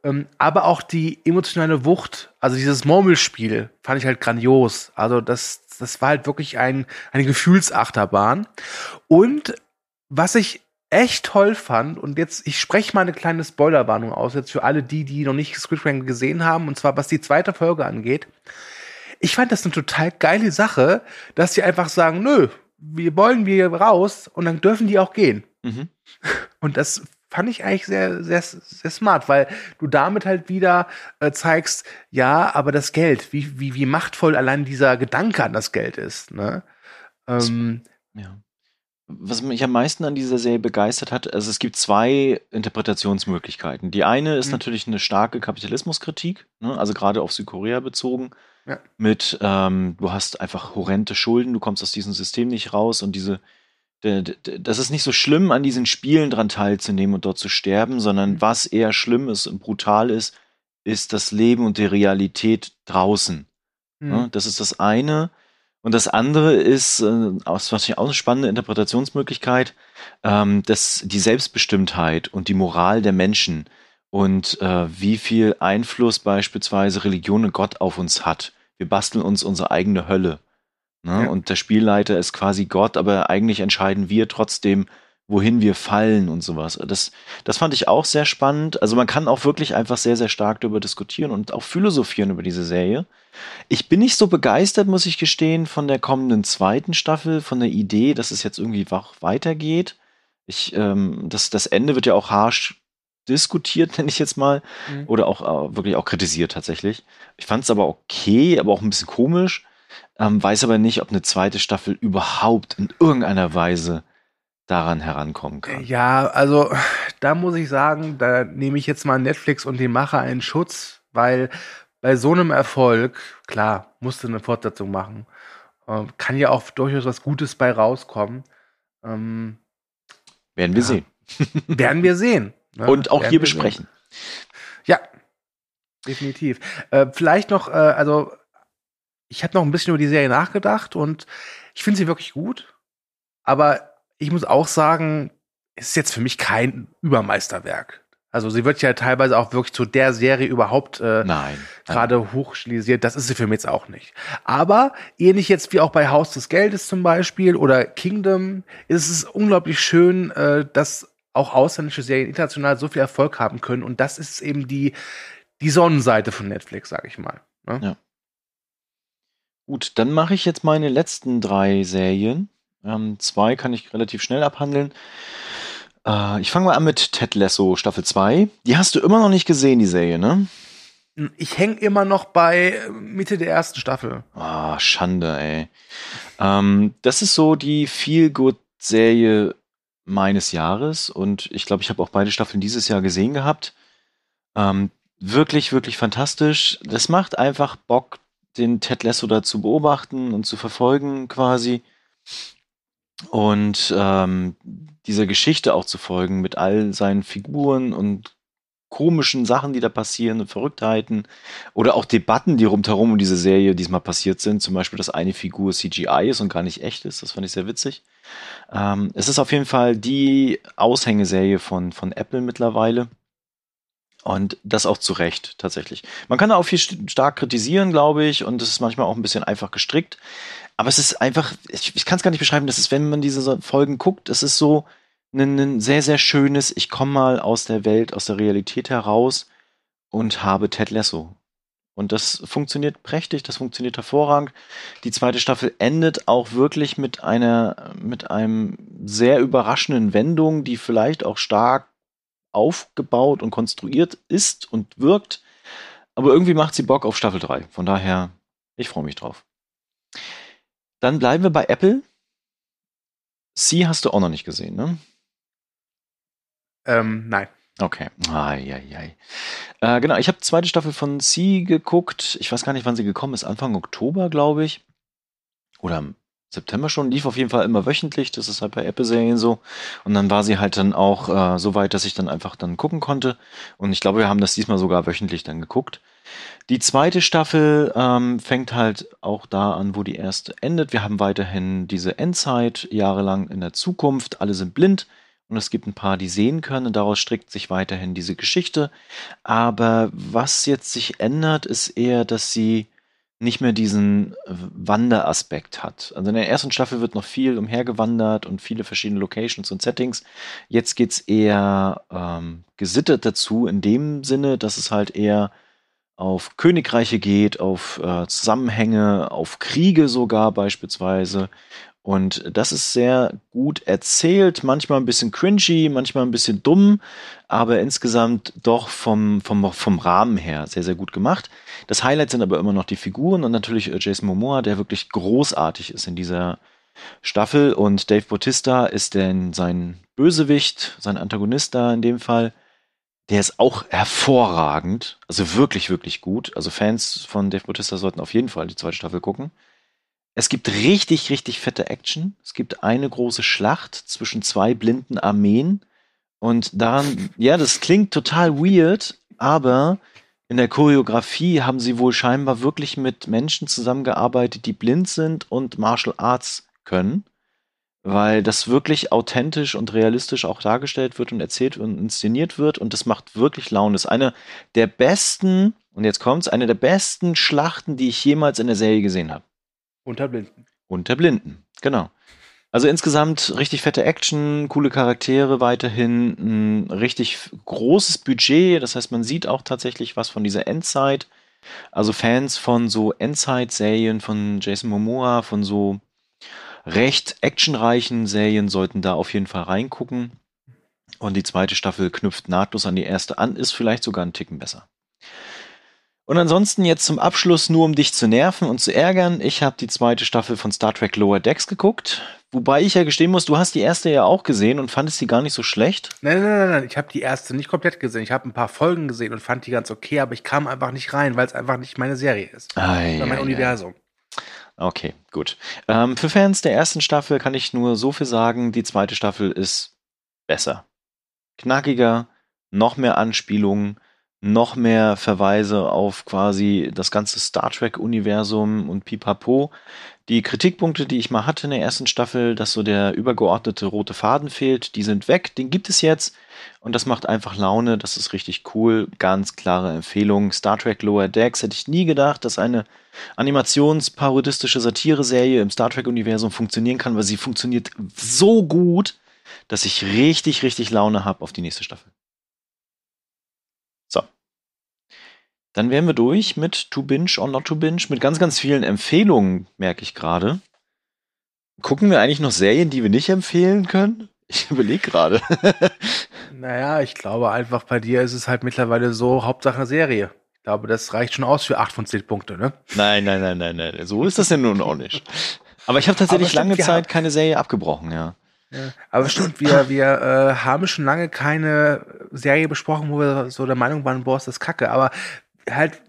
Ähm, aber auch die emotionale Wucht, also dieses Murmelspiel, fand ich halt grandios. Also das, das war halt wirklich ein, eine Gefühlsachterbahn. Und was ich echt toll fand, und jetzt, ich spreche mal eine kleine Spoilerwarnung aus, jetzt für alle die, die noch nicht Squid gesehen haben, und zwar was die zweite Folge angeht. Ich fand das eine total geile Sache, dass sie einfach sagen, nö, wir wollen wir raus, und dann dürfen die auch gehen. Mhm. Und das fand ich eigentlich sehr, sehr, sehr smart, weil du damit halt wieder äh, zeigst, ja, aber das Geld, wie, wie, wie machtvoll allein dieser Gedanke an das Geld ist. Ne? Ähm, Ja. Was mich am meisten an dieser Serie begeistert hat, also es gibt zwei Interpretationsmöglichkeiten. Die eine ist Mhm. natürlich eine starke Kapitalismuskritik, ne? also gerade auf Südkorea bezogen, Ja. mit ähm, du hast einfach horrende Schulden, du kommst aus diesem System nicht raus und diese das ist nicht so schlimm, an diesen Spielen dran teilzunehmen und dort zu sterben, sondern Mhm. was eher schlimm ist und brutal ist, ist das Leben und die Realität draußen. hm. Ne? Das ist das eine. Und das andere ist, äh, was ich auch eine spannende Interpretationsmöglichkeit, ähm, dass die Selbstbestimmtheit und die Moral der Menschen und äh, wie viel Einfluss beispielsweise Religion und Gott auf uns hat. Wir basteln uns unsere eigene Hölle. Ne? Ja. Und der Spielleiter ist quasi Gott, aber eigentlich entscheiden wir trotzdem, wohin wir fallen und sowas. Das, das fand ich auch sehr spannend. Also man kann auch wirklich einfach sehr, sehr stark darüber diskutieren und auch philosophieren über diese Serie. Ich bin nicht so begeistert, muss ich gestehen, von der kommenden zweiten Staffel, von der Idee, dass es jetzt irgendwie wach weitergeht. Ich, ähm, das, das Ende wird ja auch harsch diskutiert, [laughs] nenne ich jetzt mal, Mhm. oder auch äh, wirklich auch kritisiert tatsächlich. Ich fand es aber okay, aber auch ein bisschen komisch. Ähm, weiß aber nicht, ob eine zweite Staffel überhaupt in irgendeiner Weise daran herankommen kann. Ja, also da muss ich sagen, da nehme ich jetzt mal Netflix und den Macher einen Schutz, weil bei so einem Erfolg, klar, musste eine Fortsetzung machen. Ähm, kann ja auch durchaus was Gutes bei rauskommen. Ähm, Werden wir Ja. sehen. [laughs] werden wir sehen. ne? Und auch Werden hier wir sehen. besprechen. Ja, definitiv. Äh, vielleicht noch, äh, also ich habe noch ein bisschen über die Serie nachgedacht und ich finde sie wirklich gut. Aber ich muss auch sagen, es ist jetzt für mich kein Übermeisterwerk. Also sie wird ja teilweise auch wirklich zu der Serie überhaupt äh, gerade hochstilisiert. Das ist sie für mich jetzt auch nicht. Aber ähnlich jetzt wie auch bei Haus des Geldes zum Beispiel oder Kingdom ist es unglaublich schön, äh, dass auch ausländische Serien international so viel Erfolg haben können. Und das ist eben die, die Sonnenseite von Netflix, sag ich mal. Ne? Ja. Gut, dann mache ich jetzt meine letzten drei Serien. Ähm, zwei kann ich relativ schnell abhandeln. Äh, ich fange mal an mit Ted Lasso Staffel 2. Die hast du immer noch nicht gesehen, die Serie, ne? Ich hänge immer noch bei äh, Mitte der ersten Staffel. Ah, Schande, ey. Ähm, das ist so die Feel-Good-Serie meines Jahres und ich glaube, ich habe auch beide Staffeln dieses Jahr gesehen gehabt. Ähm, wirklich, wirklich fantastisch. Das macht einfach Bock, den Ted Lasso da zu beobachten und zu verfolgen quasi. Und ähm, dieser Geschichte auch zu folgen mit all seinen Figuren und komischen Sachen, die da passieren und Verrücktheiten oder auch Debatten, die rundherum um diese Serie diesmal passiert sind. Zum Beispiel, dass eine Figur CGI ist und gar nicht echt ist. Das fand ich sehr witzig. Ähm, es ist auf jeden Fall die Aushängeserie von, von Apple mittlerweile. Und das auch zu Recht, tatsächlich. Man kann da auch viel stark kritisieren, glaube ich, und es ist manchmal auch ein bisschen einfach gestrickt. Aber es ist einfach, ich, ich kann es gar nicht beschreiben, das ist, wenn man diese Folgen guckt, es ist so ein, ein sehr, sehr schönes, ich komme mal aus der Welt, aus der Realität heraus und habe Ted Lasso. Und das funktioniert prächtig, das funktioniert hervorragend. Die zweite Staffel endet auch wirklich mit einer, mit einem sehr überraschenden Wendung, die vielleicht auch stark aufgebaut und konstruiert ist und wirkt. Aber irgendwie macht sie Bock auf Staffel 3. Von daher, ich freue mich drauf. Dann bleiben wir bei Apple. Sie hast du auch noch nicht gesehen, ne? Ähm, nein. Okay. Ai, ai, ai. Äh, genau, ich habe zweite Staffel von Sie geguckt. Ich weiß gar nicht, wann sie gekommen ist. Anfang Oktober, glaube ich. Oder September schon, lief auf jeden Fall immer wöchentlich, das ist halt bei Apple-Serien so. Und dann war sie halt dann auch äh, so weit, dass ich dann einfach dann gucken konnte. Und ich glaube, wir haben das diesmal sogar wöchentlich dann geguckt. Die zweite Staffel ähm, fängt halt auch da an, wo die erste endet. Wir haben weiterhin diese Endzeit jahrelang in der Zukunft. Alle sind blind und es gibt ein paar, die sehen können. Und daraus strickt sich weiterhin diese Geschichte. Aber was jetzt sich ändert, ist eher, dass sie nicht mehr diesen Wanderaspekt hat. Also in der ersten Staffel wird noch viel umhergewandert und viele verschiedene Locations und Settings. Jetzt geht's eher ähm, gesittet dazu, in dem Sinne, dass es halt eher auf Königreiche geht, auf äh, Zusammenhänge, auf Kriege sogar beispielsweise. Und das ist sehr gut erzählt, manchmal ein bisschen cringy, manchmal ein bisschen dumm, aber insgesamt doch vom, vom, vom Rahmen her sehr, sehr gut gemacht. Das Highlight sind aber immer noch die Figuren und natürlich äh, Jason Momoa, der wirklich großartig ist in dieser Staffel. Und Dave Bautista ist denn sein Bösewicht, sein Antagonist da in dem Fall. Der ist auch hervorragend, also wirklich, wirklich gut. Also Fans von Dave Bautista sollten auf jeden Fall die zweite Staffel gucken. Es gibt richtig, richtig fette Action. Es gibt eine große Schlacht zwischen zwei blinden Armeen. Und daran, ja, das klingt total weird, aber in der Choreografie haben sie wohl scheinbar wirklich mit Menschen zusammengearbeitet, die blind sind und Martial Arts können, weil das wirklich authentisch und realistisch auch dargestellt wird und erzählt und inszeniert wird und das macht wirklich Laune. Das ist eine der besten, und jetzt kommt's, eine der besten Schlachten, die ich jemals in der Serie gesehen habe. Unter Blinden. Unter Blinden, genau. Also insgesamt richtig fette Action, coole Charaktere weiterhin, ein richtig großes Budget. Das heißt, man sieht auch tatsächlich was von dieser Endzeit. Also Fans von so Endzeit-Serien von Jason Momoa, von so recht actionreichen Serien sollten da auf jeden Fall reingucken. Und die zweite Staffel knüpft nahtlos an die erste an, ist vielleicht sogar ein Ticken besser. Und ansonsten jetzt zum Abschluss, nur um dich zu nerven und zu ärgern, ich habe die zweite Staffel von Star Trek Lower Decks geguckt. Wobei ich ja gestehen muss, du hast die erste ja auch gesehen und fandest die gar nicht so schlecht. Nein, nein, nein, nein. ich habe die erste nicht komplett gesehen. Ich habe ein paar Folgen gesehen und fand die ganz okay, aber ich kam einfach nicht rein, weil es einfach nicht meine Serie ist. Ei, mein ei, Universum. Okay, gut. Ähm, für Fans der ersten Staffel kann ich nur so viel sagen, die zweite Staffel ist besser. Knackiger, noch mehr Anspielungen, noch mehr Verweise auf quasi das ganze Star Trek-Universum und pipapo. Die Kritikpunkte, die ich mal hatte in der ersten Staffel, dass so der übergeordnete rote Faden fehlt, die sind weg, den gibt es jetzt. Und das macht einfach Laune, das ist richtig cool. Ganz klare Empfehlung. Star Trek Lower Decks hätte ich nie gedacht, dass eine animationsparodistische Satire-Serie im Star Trek-Universum funktionieren kann, weil sie funktioniert so gut. dass ich richtig, richtig Laune habe auf die nächste Staffel. So. Dann wären wir durch mit To Binge or Not to Binge, mit ganz, ganz vielen Empfehlungen, merke ich gerade. Gucken wir eigentlich noch Serien, die wir nicht empfehlen können? Ich [laughs] überlege gerade. [laughs] naja, ich glaube einfach, bei dir ist es halt mittlerweile so, Hauptsache Serie. Ich glaube, das reicht schon aus für acht von zehn Punkte, ne? Nein, nein, nein, nein, nein. So ist das ja nun auch nicht. Aber ich habe tatsächlich lange Zeit keine Serie abgebrochen, ja. ja aber stimmt, wir, wir äh, haben schon lange keine Serie besprochen, wo wir so der Meinung waren, boah, ist das kacke. Aber halt,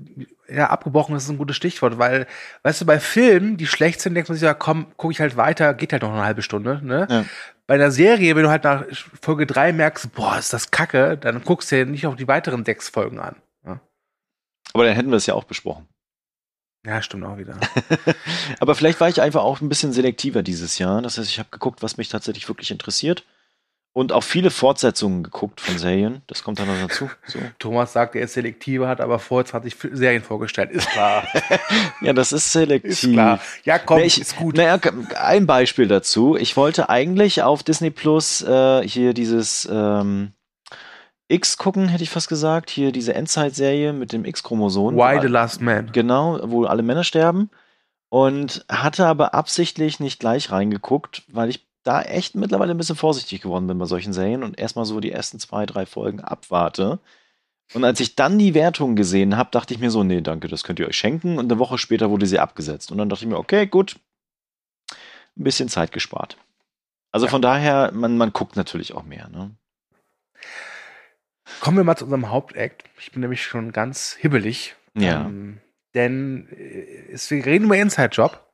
ja, abgebrochen ist ein gutes Stichwort, weil, weißt du, bei Filmen, die schlecht sind, denkt man sich ja, komm, guck ich halt weiter, geht halt noch eine halbe Stunde, ne? Ja. Bei einer Serie, wenn du halt nach Folge drei merkst, boah, ist das kacke, dann guckst du ja nicht auf die weiteren sechs Folgen an. Ja? Aber dann hätten wir es ja auch besprochen. Ja, stimmt auch wieder. [laughs] Aber vielleicht war ich einfach auch ein bisschen selektiver dieses Jahr. Das heißt, ich habe geguckt, was mich tatsächlich wirklich interessiert. Und auch viele Fortsetzungen geguckt von Serien. Das kommt dann noch dazu. So. [laughs] Thomas sagt, er ist selektiver, hat aber vor 20 Serien vorgestellt. Ist klar. [laughs] ja, das ist selektiv. Ist klar. Ja, komm, ich, ist gut. Naja, ein Beispiel dazu. Ich wollte eigentlich auf Disney Plus äh, hier dieses ähm, X gucken, hätte ich fast gesagt. Hier diese Endzeit-Serie mit dem X-Chromosom. Why the Last Man. Genau, wo alle Männer sterben. Und hatte aber absichtlich nicht gleich reingeguckt, weil ich da echt mittlerweile ein bisschen vorsichtig geworden bin bei solchen Serien und erstmal so die ersten zwei, drei Folgen abwarte. Und als ich dann die Wertung gesehen habe, dachte ich mir so, nee, danke, das könnt ihr euch schenken. Und eine Woche später wurde sie abgesetzt. Und dann dachte ich mir, okay, gut, ein bisschen Zeit gespart. Also ja. von daher, man, man guckt natürlich auch mehr. Ne? Kommen wir mal zu unserem Hauptakt. Ich bin nämlich schon ganz hibbelig. Ja. Ähm, denn äh, es, wir reden über Inside Job.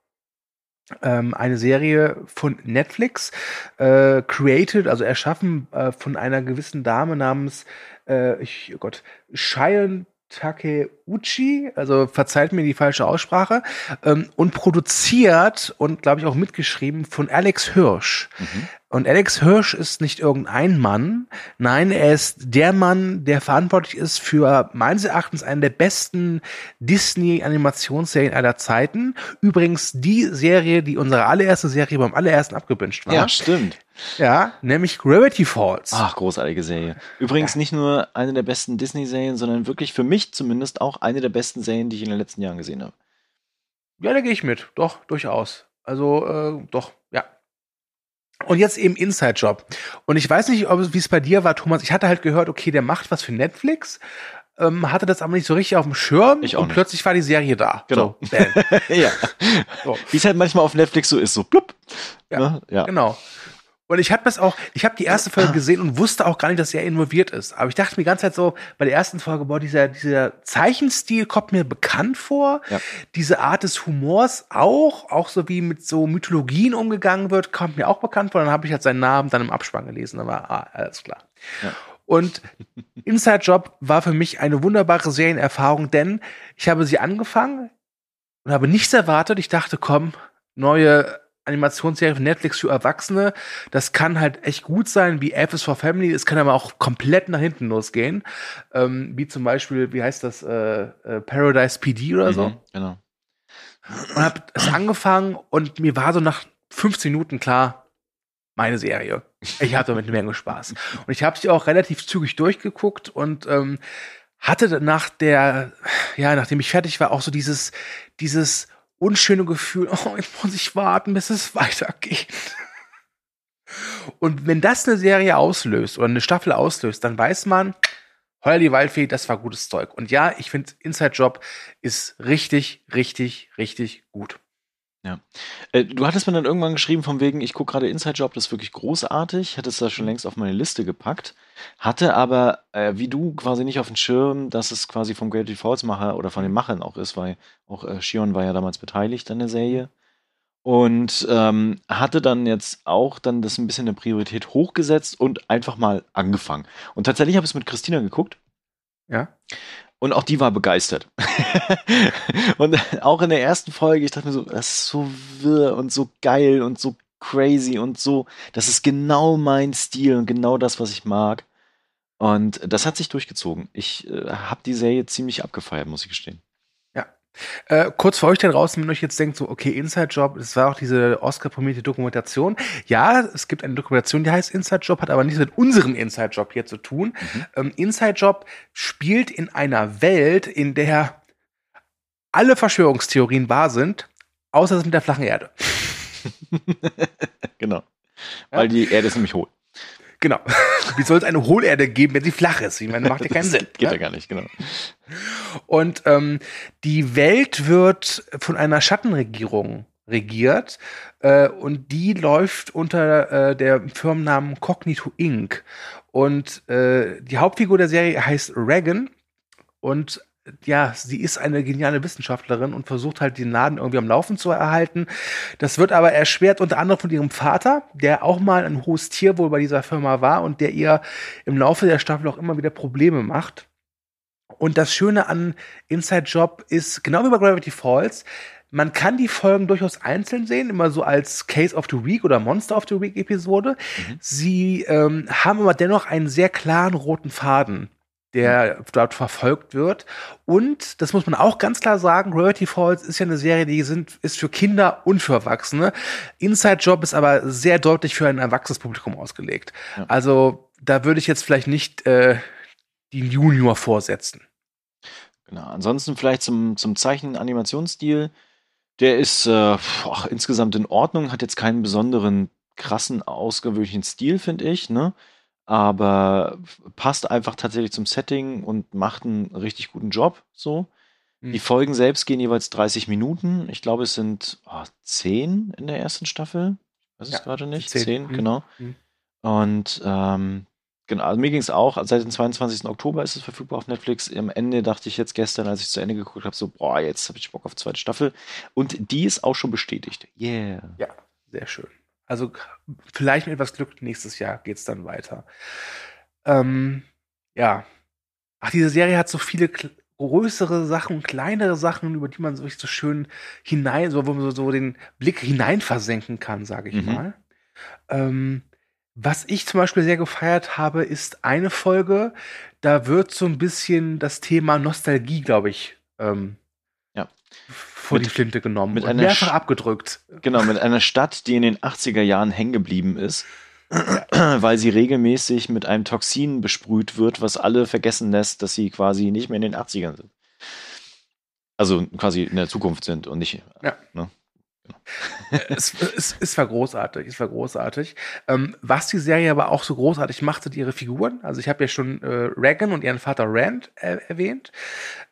Ähm, eine Serie von Netflix, äh, created, also erschaffen äh, von einer gewissen Dame namens, äh, ich, oh Gott, Cheyenne Takeuchi, also verzeiht mir die falsche Aussprache, ähm, und produziert und glaube ich auch mitgeschrieben von Alex Hirsch. Mhm. Und Alex Hirsch ist nicht irgendein Mann, nein, er ist der Mann, der verantwortlich ist für meines Erachtens eine der besten Disney-Animationsserien aller Zeiten. Übrigens die Serie, die unsere allererste Serie beim allerersten abgebünscht war. Ja, stimmt. Ja, nämlich Gravity Falls. Ach, großartige Serie. Übrigens ja. nicht nur eine der besten Disney-Serien, sondern wirklich für mich zumindest auch eine der besten Serien, die ich in den letzten Jahren gesehen habe. Ja, da gehe ich mit. Doch, durchaus. Also, äh, doch, ja. Und jetzt eben Inside Job. Und ich weiß nicht, wie es bei dir war, Thomas. Ich hatte halt gehört, okay, der macht was für Netflix. Ähm, hatte das aber nicht so richtig auf dem Schirm ich auch und nicht. plötzlich war die Serie da. Genau. So, [laughs] ja. So. Wie es halt manchmal auf Netflix so ist, so blub. Ja, ne? ja. genau. Und ich habe das auch, ich habe die erste Folge gesehen und wusste auch gar nicht, dass er involviert ist. Aber ich dachte mir die ganze Zeit so, bei der ersten Folge, boah, dieser, dieser Zeichenstil kommt mir bekannt vor. Ja. Diese Art des Humors auch, auch so wie mit so Mythologien umgegangen wird, kommt mir auch bekannt vor. Dann habe ich halt seinen Namen dann im Abspann gelesen. Dann war, ah, alles klar. Ja. Und Inside Job war für mich eine wunderbare Serienerfahrung, denn ich habe sie angefangen und habe nichts erwartet. Ich dachte, komm, neue Animationsserie von Netflix für Erwachsene. Das kann halt echt gut sein, wie F is for Family. Es kann aber auch komplett nach hinten losgehen. Ähm, wie zum Beispiel, wie heißt das, äh, äh, Paradise PD oder so. Mhm, genau. Und hab es angefangen und mir war so nach 15 Minuten klar, meine Serie. Ich hatte damit eine Menge Spaß. Und ich habe sie auch relativ zügig durchgeguckt und ähm, hatte nach der, ja, nachdem ich fertig war, auch so dieses, dieses unschöne Gefühl, oh, jetzt muss ich warten, bis es weitergeht. Und wenn das eine Serie auslöst oder eine Staffel auslöst, dann weiß man, Heuer die Waldfee, das war gutes Zeug. Und ja, ich finde, Inside Job ist richtig, richtig, richtig gut. Ja. Äh, du hattest mir dann irgendwann geschrieben, von wegen, ich gucke gerade Inside Job, das ist wirklich großartig. Hätte es da schon längst auf meine Liste gepackt. Hatte aber, äh, wie du, quasi nicht auf dem Schirm, dass es quasi vom Gravity Falls Macher oder von den Machern auch ist, weil auch äh, Shion war ja damals beteiligt an der Serie. Und ähm, hatte dann jetzt auch dann das ein bisschen eine Priorität hochgesetzt und einfach mal angefangen. Und tatsächlich habe ich es mit Christina geguckt. Ja. Und auch die war begeistert. [laughs] und auch in der ersten Folge, ich dachte mir so, das ist so wirr und so geil und so crazy und so, das ist genau mein Stil und genau das, was ich mag. Und das hat sich durchgezogen. Ich äh, habe die Serie ziemlich abgefeiert, muss ich gestehen. Äh, kurz für euch da draußen, wenn euch jetzt denkt, so, okay, Inside Job, das war auch diese Oscar-prämierte Dokumentation. Ja, es gibt eine Dokumentation, die heißt Inside Job, hat aber nichts mit unserem Inside Job hier zu tun. Mhm. Ähm, Inside Job spielt in einer Welt, in der alle Verschwörungstheorien wahr sind, außer das mit der flachen Erde. [laughs] genau. Weil die Erde ist nämlich hohl. Genau. [laughs] Wie soll es eine Hohlerde geben, wenn sie flach ist? Ich meine, macht ja keinen Sinn. Geht ja gar nicht, genau. Und ähm, die Welt wird von einer Schattenregierung regiert äh, und die läuft unter äh, der Firmennamen Cognito Inc. Und äh, die Hauptfigur der Serie heißt Reagan und ja, sie ist eine geniale Wissenschaftlerin und versucht halt den Laden irgendwie am Laufen zu erhalten. Das wird aber erschwert unter anderem von ihrem Vater, der auch mal ein hohes Tier wohl bei dieser Firma war und der ihr im Laufe der Staffel auch immer wieder Probleme macht. Und das Schöne an Inside Job ist, genau wie bei Gravity Falls, man kann die Folgen durchaus einzeln sehen, immer so als Case of the Week oder Monster of the Week Episode. Mhm. Sie ähm, haben aber dennoch einen sehr klaren roten Faden der dort verfolgt wird. Und, das muss man auch ganz klar sagen, Gravity Falls ist ja eine Serie, die sind, ist für Kinder und für Erwachsene. Inside Job ist aber sehr deutlich für ein erwachsenes Publikum ausgelegt. Ja. Also, da würde ich jetzt vielleicht nicht äh, die Junior vorsetzen. Genau. Ansonsten vielleicht zum, zum Zeichen-Animationsstil. Der ist äh, ach, insgesamt in Ordnung, hat jetzt keinen besonderen krassen, ausgewöhnlichen Stil, finde ich. Ne? Aber passt einfach tatsächlich zum Setting und macht einen richtig guten Job so. Mhm. Die Folgen selbst gehen jeweils 30 Minuten. Ich glaube, es sind oh, 10 in der ersten Staffel. weiß es ja, gerade nicht. 10, 10 mhm. genau. Mhm. Und ähm, genau, also mir ging es auch, seit dem 22. Oktober ist es verfügbar auf Netflix. Am Ende dachte ich jetzt gestern, als ich zu Ende geguckt habe, so, boah, jetzt habe ich Bock auf zweite Staffel. Und die ist auch schon bestätigt. Yeah. Ja, sehr schön. Also vielleicht mit etwas Glück nächstes Jahr geht es dann weiter. Ähm, ja. Ach, diese Serie hat so viele größere Sachen, kleinere Sachen, über die man sich so schön hinein, so, wo man so, so den Blick hinein versenken kann, sage ich mhm. mal. Ähm, was ich zum Beispiel sehr gefeiert habe, ist eine Folge, da wird so ein bisschen das Thema Nostalgie, glaube ich, ähm, vor mit, die Flinte genommen mit und mehrfach abgedrückt. Genau, mit einer Stadt, die in den 80er Jahren hängen geblieben ist, [clears throat] weil sie regelmäßig mit einem Toxin besprüht wird, was alle vergessen lässt, dass sie quasi nicht mehr in den 80ern sind. Also quasi in der Zukunft sind und nicht. Ja. Ne? Es, es, es, war großartig, es war großartig. Ähm, was die Serie aber auch so großartig macht, sind ihre Figuren. Also ich habe ja schon äh, Reagan und ihren Vater Rand äh, erwähnt.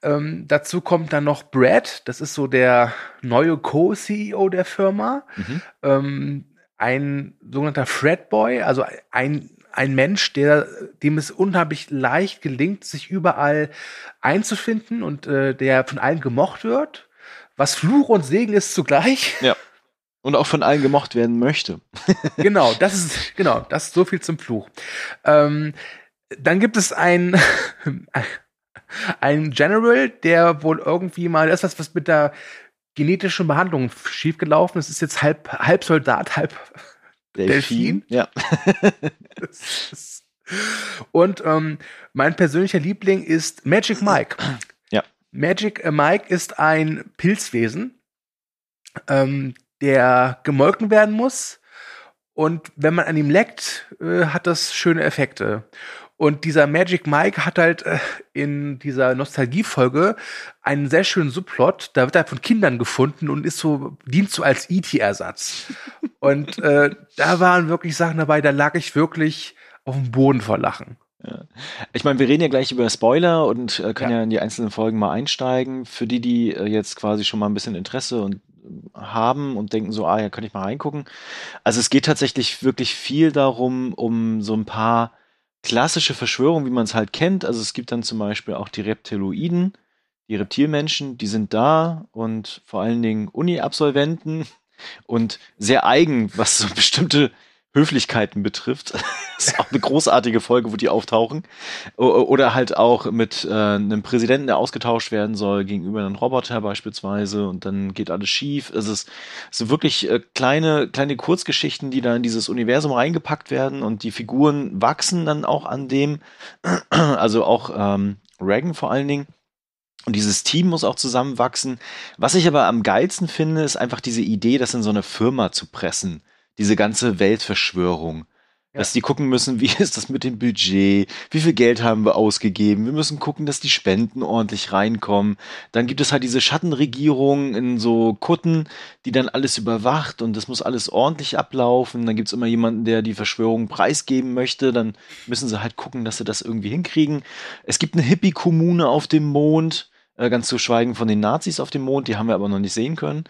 Ähm, dazu kommt dann noch Brad, das ist so der neue Co-CEO der Firma. Mhm. Ähm, ein sogenannter Fredboy, also ein ein Mensch, der dem es unheimlich leicht gelingt, sich überall einzufinden und äh, der von allen gemocht wird was Fluch und Segen ist zugleich. Ja. Und auch von allen gemocht werden möchte. [laughs] genau, das ist, genau, das ist so viel zum Fluch. Ähm, dann gibt es ein, [laughs] ein General, der wohl irgendwie mal, das ist was, was mit der genetischen Behandlung schiefgelaufen ist, ist jetzt halb, halb Soldat, halb Delfin. Delfin. Ja. [laughs] Und ähm, mein persönlicher Liebling ist Magic Mike. Magic Mike ist ein Pilzwesen, ähm, der gemolken werden muss. Und wenn man an ihm leckt, äh, hat das schöne Effekte. Und dieser Magic Mike hat halt äh, in dieser Nostalgiefolge einen sehr schönen Subplot. Da wird er von Kindern gefunden und ist so, dient so als E.T.-Ersatz. und äh, da waren wirklich Sachen dabei, da lag ich wirklich auf dem Boden vor Lachen. Ja. Ich meine, wir reden ja gleich über Spoiler und äh, können ja. ja. in die einzelnen Folgen mal einsteigen. Für die, die äh, jetzt quasi schon mal ein bisschen Interesse und äh, haben und denken so, ah, ja, kann ich mal reingucken. Also es geht tatsächlich wirklich viel darum, um so ein paar klassische Verschwörungen, wie man es halt kennt. Also es gibt dann zum Beispiel auch die Reptiloiden, die Reptilmenschen, die sind da und vor allen Dingen Uni-Absolventen [laughs] und sehr eigen, was so bestimmte Höflichkeiten betrifft. das [laughs] ist auch eine großartige Folge, wo die auftauchen. Oder halt auch mit äh, einem Präsidenten, der ausgetauscht werden soll, gegenüber einem Roboter beispielsweise und dann geht alles schief. Es ist, sind wirklich äh, kleine, kleine Kurzgeschichten, die da in dieses Universum reingepackt werden und die Figuren wachsen dann auch an dem, [clears throat] also auch ähm, Reagan vor allen Dingen. Und dieses Team muss auch zusammenwachsen. Was ich aber am geilsten finde, ist einfach diese Idee, das in so eine Firma zu pressen. Diese ganze Weltverschwörung. Dass die gucken müssen, [laughs] wie ist das mit dem Budget, wie viel Geld haben wir ausgegeben, wir müssen gucken, dass die Spenden ordentlich reinkommen. Dann gibt es halt diese Schattenregierung in so Kutten, die dann alles überwacht und das muss alles ordentlich ablaufen. Dann gibt's immer jemanden, der die Verschwörung preisgeben möchte. Dann müssen sie halt gucken, dass sie das irgendwie hinkriegen. Es gibt eine Hippie-Kommune auf dem Mond, ganz zu schweigen von den Nazis auf dem Mond, die haben wir aber noch nicht sehen können.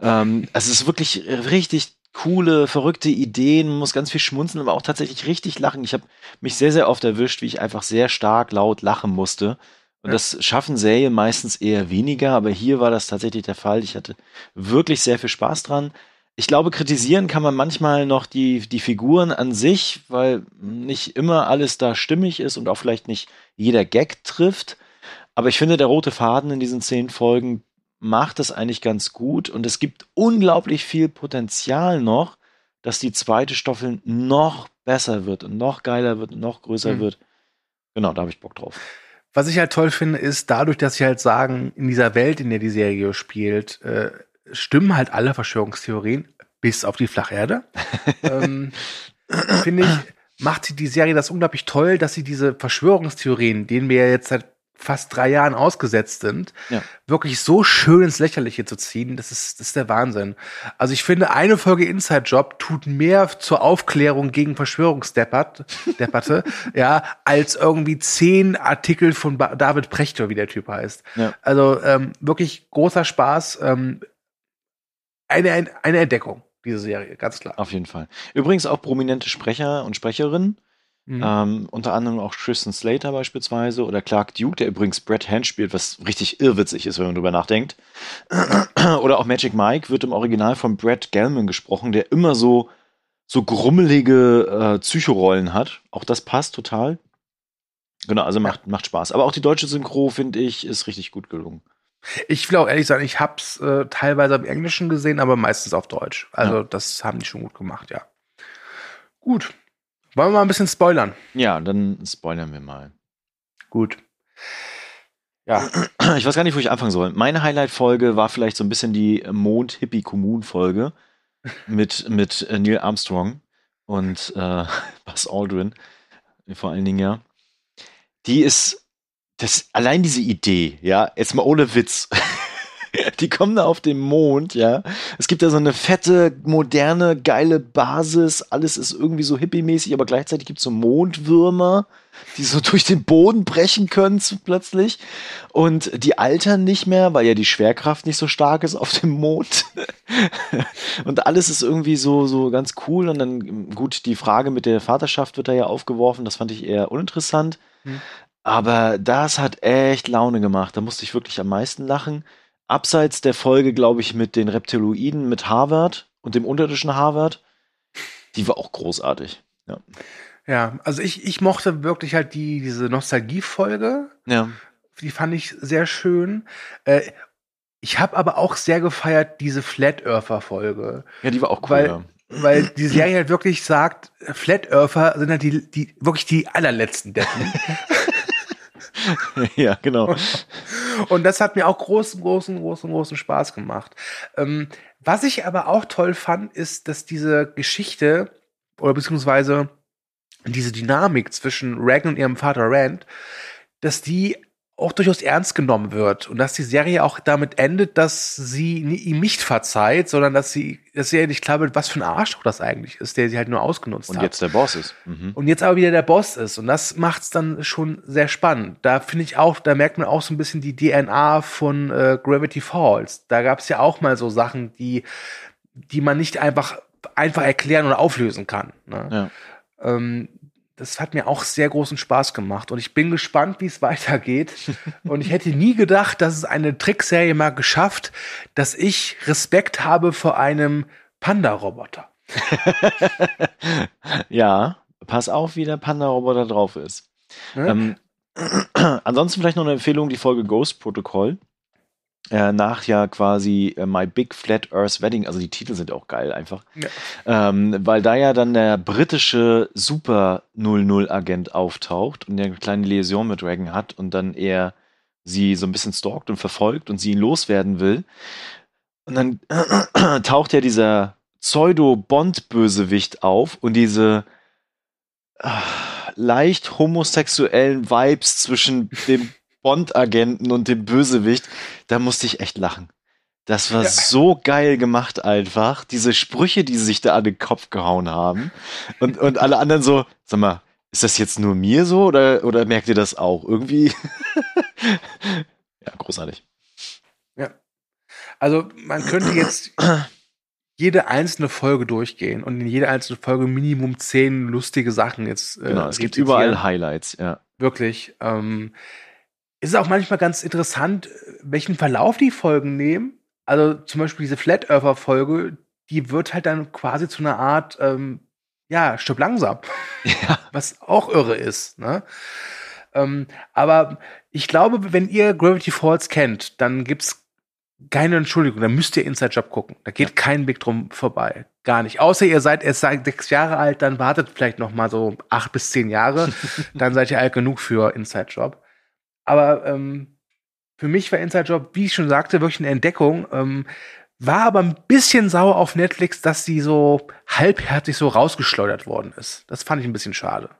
Ähm, also es ist wirklich richtig coole, verrückte Ideen, man muss ganz viel schmunzeln, aber auch tatsächlich richtig lachen. Ich habe mich sehr, sehr oft erwischt, wie ich einfach sehr stark laut lachen musste. Und Ja. das schaffen Serien meistens eher weniger, aber hier war das tatsächlich der Fall. Ich hatte wirklich sehr viel Spaß dran. Ich glaube, kritisieren kann man manchmal noch die, die Figuren an sich, weil nicht immer alles da stimmig ist und auch vielleicht nicht jeder Gag trifft. Aber ich finde, der rote Faden in diesen zehn Folgen macht das eigentlich ganz gut und es gibt unglaublich viel Potenzial noch, dass die zweite Staffel noch besser wird und noch geiler wird und noch größer Mhm. wird. Genau, da habe ich Bock drauf. Was ich halt toll finde, ist dadurch, dass sie halt sagen, in dieser Welt, in der die Serie spielt, äh, stimmen halt alle Verschwörungstheorien, bis auf die Flacherde. [laughs] ähm, finde ich, macht die Serie das unglaublich toll, dass sie diese Verschwörungstheorien, denen wir ja jetzt seit fast drei Jahren ausgesetzt sind, Ja. wirklich so schön ins Lächerliche zu ziehen, das ist, das ist der Wahnsinn. Also ich finde, eine Folge Inside Job tut mehr zur Aufklärung gegen Verschwörungsdebatte, Debatte, [laughs] ja, als irgendwie zehn Artikel von David Prechter, wie der Typ heißt. Ja. Also ähm, wirklich großer Spaß. Ähm, eine, ein- eine Entdeckung, diese Serie, ganz klar. Auf jeden Fall. Übrigens auch prominente Sprecher und Sprecherinnen. Mhm. Ähm, unter anderem auch Tristan Slater beispielsweise oder Clark Duke, der übrigens Brett Hand spielt, was richtig irrwitzig ist, wenn man drüber nachdenkt. [clears throat] oder auch Magic Mike wird im Original von Brett Gelman gesprochen, der immer so, so grummelige äh, Psychorollen hat. Auch das passt total. Genau, also macht, macht Spaß. Aber auch die deutsche Synchro, finde ich, ist richtig gut gelungen. Ich will auch ehrlich sagen, ich hab's äh, teilweise im Englischen gesehen, aber meistens auf Deutsch. Also Ja. das haben die schon gut gemacht, ja. Gut. Wollen wir mal ein bisschen spoilern? Ja, dann spoilern wir mal. Gut. Ja. Ich weiß gar nicht, wo ich anfangen soll. Meine Highlight-Folge war vielleicht so ein bisschen die Mond-Hippie-Kommun-Folge [laughs] mit, mit äh, Neil Armstrong und äh, [laughs] Buzz Aldrin, vor allen Dingen, ja. Die ist, das, allein diese Idee, ja, jetzt mal ohne Witz. [laughs] [laughs] Die kommen da auf den Mond, ja. Es gibt da so eine fette, moderne, geile Basis. Alles ist irgendwie so hippie-mäßig, aber gleichzeitig gibt es so Mondwürmer, die so [laughs] durch den Boden brechen können plötzlich. Und die altern nicht mehr, weil ja die Schwerkraft nicht so stark ist auf dem Mond. [laughs] und alles ist irgendwie so, so ganz cool. Und dann, gut, die Frage mit der Vaterschaft wird da ja aufgeworfen. Das fand ich eher uninteressant. Hm. Aber das hat echt Laune gemacht. Da musste ich wirklich am meisten lachen. Abseits der Folge, glaube ich, mit den Reptiloiden, mit Harvard und dem unterirdischen Harvard, die war auch großartig. Ja. Ja, also ich, ich mochte wirklich halt die, diese Nostalgie-Folge. Ja. Die fand ich sehr schön. Äh, ich habe aber auch sehr gefeiert diese Flat Earther-Folge. Ja, die war auch cool. Weil- ja. Weil die Serie halt wirklich sagt, Flat Earther sind halt die, die wirklich die allerletzten Deppen. [laughs] [laughs] ja, genau. Und das hat mir auch großen, großen, großen, großen Spaß gemacht. Ähm, was ich aber auch toll fand, ist, dass diese Geschichte oder beziehungsweise diese Dynamik zwischen Regan und ihrem Vater Rand, dass die auch durchaus ernst genommen wird und dass die Serie auch damit endet, dass sie ihm nicht verzeiht, sondern dass sie, dass sie nicht klar wird, was für ein Arschloch das eigentlich ist, der sie halt nur ausgenutzt Und hat. jetzt der Boss ist. Mhm. und jetzt aber wieder der Boss ist. Und das macht's dann schon sehr spannend. Da finde ich auch, da merkt man auch so ein bisschen die DNA von äh, Gravity Falls. Da gab's ja auch mal so Sachen, die, die man nicht einfach, einfach erklären oder auflösen kann. Ne? Ja. Ähm, das hat mir auch sehr großen Spaß gemacht und ich bin gespannt, wie es [laughs] weitergeht. und ich hätte nie gedacht, dass es eine Trickserie mal geschafft, dass ich Respekt habe vor einem Panda-Roboter. [laughs] ja, pass auf, wie der Panda-Roboter drauf ist. Ne? Ähm, [clears throat] ansonsten vielleicht noch eine Empfehlung, die Folge Ghost Protocol. Äh, nach ja quasi äh, My Big Flat Earth Wedding, also die Titel sind auch geil einfach. Ja. Ähm, weil da ja dann der britische Super 00-Agent auftaucht und der eine kleine Liaison mit Reagan hat und dann er sie so ein bisschen stalkt und verfolgt und sie ihn loswerden will. Und dann [clears throat] taucht ja dieser Pseudo-Bond-Bösewicht auf und diese äh, leicht homosexuellen Vibes zwischen dem Bond-Agenten und dem Bösewicht, da musste ich echt lachen. Das war ja. so geil gemacht einfach. Diese Sprüche, die sie sich da an den Kopf gehauen haben. Und, und alle anderen so, sag mal, ist das jetzt nur mir so oder, oder merkt ihr das auch? Irgendwie. [laughs] ja, großartig. Ja. Also man könnte jetzt jede einzelne Folge durchgehen und in jeder einzelnen Folge Minimum zehn lustige Sachen jetzt. Äh, genau, es gibt überall Highlights, ja. Wirklich. Ähm, ist auch manchmal ganz interessant, welchen Verlauf die Folgen nehmen. Also zum Beispiel diese Flat Earther Folge, die wird halt dann quasi zu einer Art, ähm, ja, Stück langsam. [laughs] Ja. Was auch irre ist, ne? Ähm, aber ich glaube, wenn ihr Gravity Falls kennt, dann gibt's keine Entschuldigung, dann müsst ihr Inside Job gucken. Da geht ja. kein Weg drum vorbei. Gar nicht. Außer ihr seid erst sechs Jahre alt, dann wartet vielleicht noch mal so acht bis zehn Jahre. [laughs] dann seid ihr alt genug für Inside Job. Aber ähm, für mich war Inside Job, wie ich schon sagte, wirklich eine Entdeckung. Ähm, war aber ein bisschen sauer auf Netflix, dass sie so halbherzig so rausgeschleudert worden ist. Das fand ich ein bisschen schade.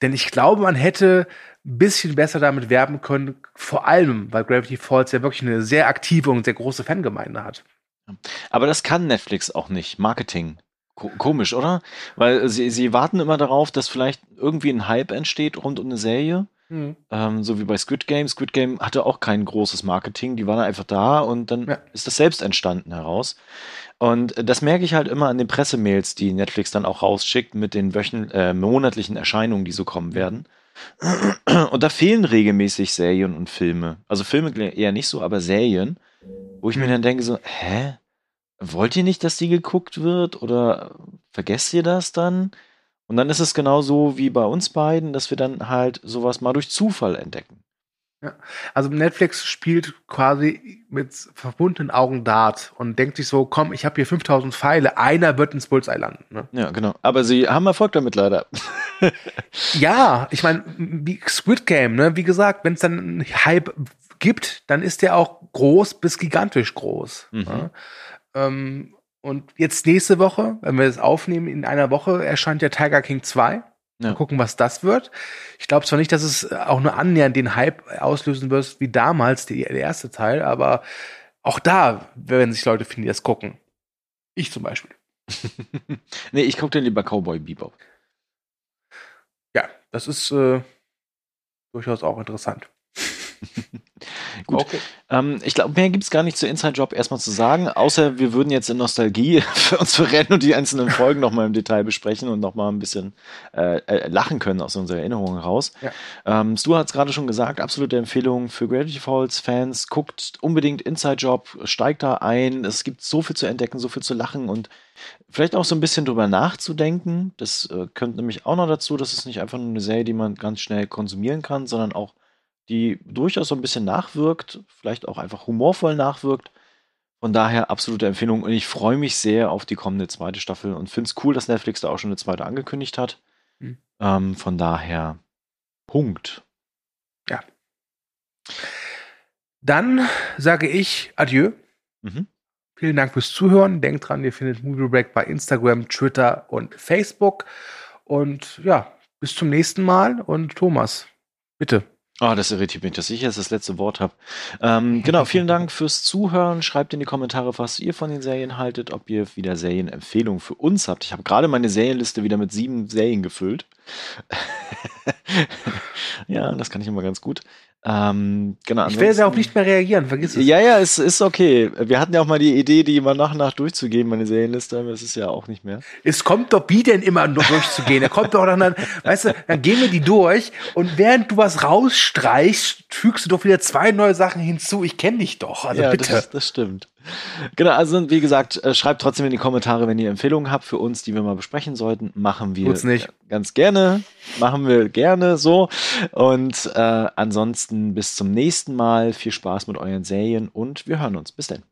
Denn ich glaube, man hätte ein bisschen besser damit werben können, vor allem, weil Gravity Falls ja wirklich eine sehr aktive und sehr große Fangemeinde hat. Aber das kann Netflix auch nicht. Marketing. Komisch, oder? Weil sie, sie warten immer darauf, dass vielleicht irgendwie ein Hype entsteht rund um eine Serie. Mhm. Ähm, so wie bei Squid Game. Squid Game hatte auch kein großes Marketing. Die waren einfach da und dann ja. ist das selbst entstanden heraus. Und das merke ich halt immer an den Pressemails, die Netflix dann auch rausschickt mit den wöchn äh, monatlichen Erscheinungen, die so kommen werden. Und da fehlen regelmäßig Serien und Filme. Also Filme eher nicht so, aber Serien, wo ich mir dann denke so, hä? Wollt ihr nicht, dass die geguckt wird? Oder vergesst ihr das dann? Und dann ist es genauso wie bei uns beiden, dass wir dann halt sowas mal durch Zufall entdecken. Ja. Also Netflix spielt quasi mit verbundenen Augen Dart und denkt sich so, komm, ich habe hier 5000 Pfeile, einer wird ins Bullseye landen. Ne? Ja, genau. Aber sie haben Erfolg damit leider. [laughs] ja, ich meine, wie Squid Game, ne? wie gesagt, wenn es dann einen Hype gibt, dann ist der auch groß bis gigantisch groß. Mhm. Ne? Ähm, und jetzt nächste Woche, wenn wir das aufnehmen, in einer Woche erscheint der Tiger King 2. Ja. Mal gucken, was das wird. Ich glaube zwar nicht, dass es auch nur annähernd den Hype auslösen wird wie damals die, der erste Teil, aber auch da werden sich Leute finden, die das gucken. Ich zum Beispiel. [laughs] nee, ich gucke dann lieber Cowboy Bebop. Ja, das ist äh, durchaus auch interessant. [laughs] Gut. Okay. Ähm, ich glaube, mehr gibt es gar nicht zu Inside Job erstmal zu sagen, außer wir würden jetzt in Nostalgie [laughs] für uns verrennen und die einzelnen Folgen nochmal im Detail besprechen und nochmal ein bisschen äh, äh, lachen können aus unserer Erinnerung heraus. Ja. Ähm, Stu hat es gerade schon gesagt, absolute Empfehlung für Gravity Falls Fans. Guckt unbedingt Inside Job, steigt da ein. Es gibt so viel zu entdecken, so viel zu lachen und vielleicht auch so ein bisschen drüber nachzudenken. Das äh, kommt nämlich auch noch dazu, dass es nicht einfach nur eine Serie, die man ganz schnell konsumieren kann, sondern auch die durchaus so ein bisschen nachwirkt, vielleicht auch einfach humorvoll nachwirkt. Von daher absolute Empfehlung und ich freue mich sehr auf die kommende zweite Staffel und finde es cool, dass Netflix da auch schon eine zweite angekündigt hat. Mhm. Ähm, von daher Punkt. Ja. Dann sage ich Adieu. Mhm. Vielen Dank fürs Zuhören. Denkt dran, ihr findet Movie Break bei Instagram, Twitter und Facebook. Und ja, bis zum nächsten Mal. Und Thomas, bitte. Ah, oh, das irritiert mich, dass ich jetzt das letzte Wort habe. Ähm, genau, vielen Dank [laughs] fürs Zuhören. Schreibt in die Kommentare, was ihr von den Serien haltet, ob ihr wieder Serienempfehlungen für uns habt. Ich habe gerade meine Serienliste wieder mit sieben Serien gefüllt. [laughs] ja, das kann ich immer ganz gut. Ähm, genau, ich werde auch nicht mehr reagieren, vergiss es. Ja, ja, es ist okay. Wir hatten ja auch mal die Idee, die immer nach und nach durchzugehen, meine Serienliste, aber das ist ja auch nicht mehr. Es kommt doch wie denn immer nur durchzugehen. Er kommt doch dann, weißt du, dann gehen wir die durch und während du was rausstreichst, fügst du doch wieder zwei neue Sachen hinzu. Ich kenne dich doch, also ja, bitte. Das, das stimmt. Genau, also wie gesagt, äh, schreibt trotzdem in die Kommentare, wenn ihr Empfehlungen habt für uns, die wir mal besprechen sollten. Machen wir nicht. ganz gerne. Machen wir gerne so. Und äh, ansonsten bis zum nächsten Mal. Viel Spaß mit euren Serien und wir hören uns. Bis dann.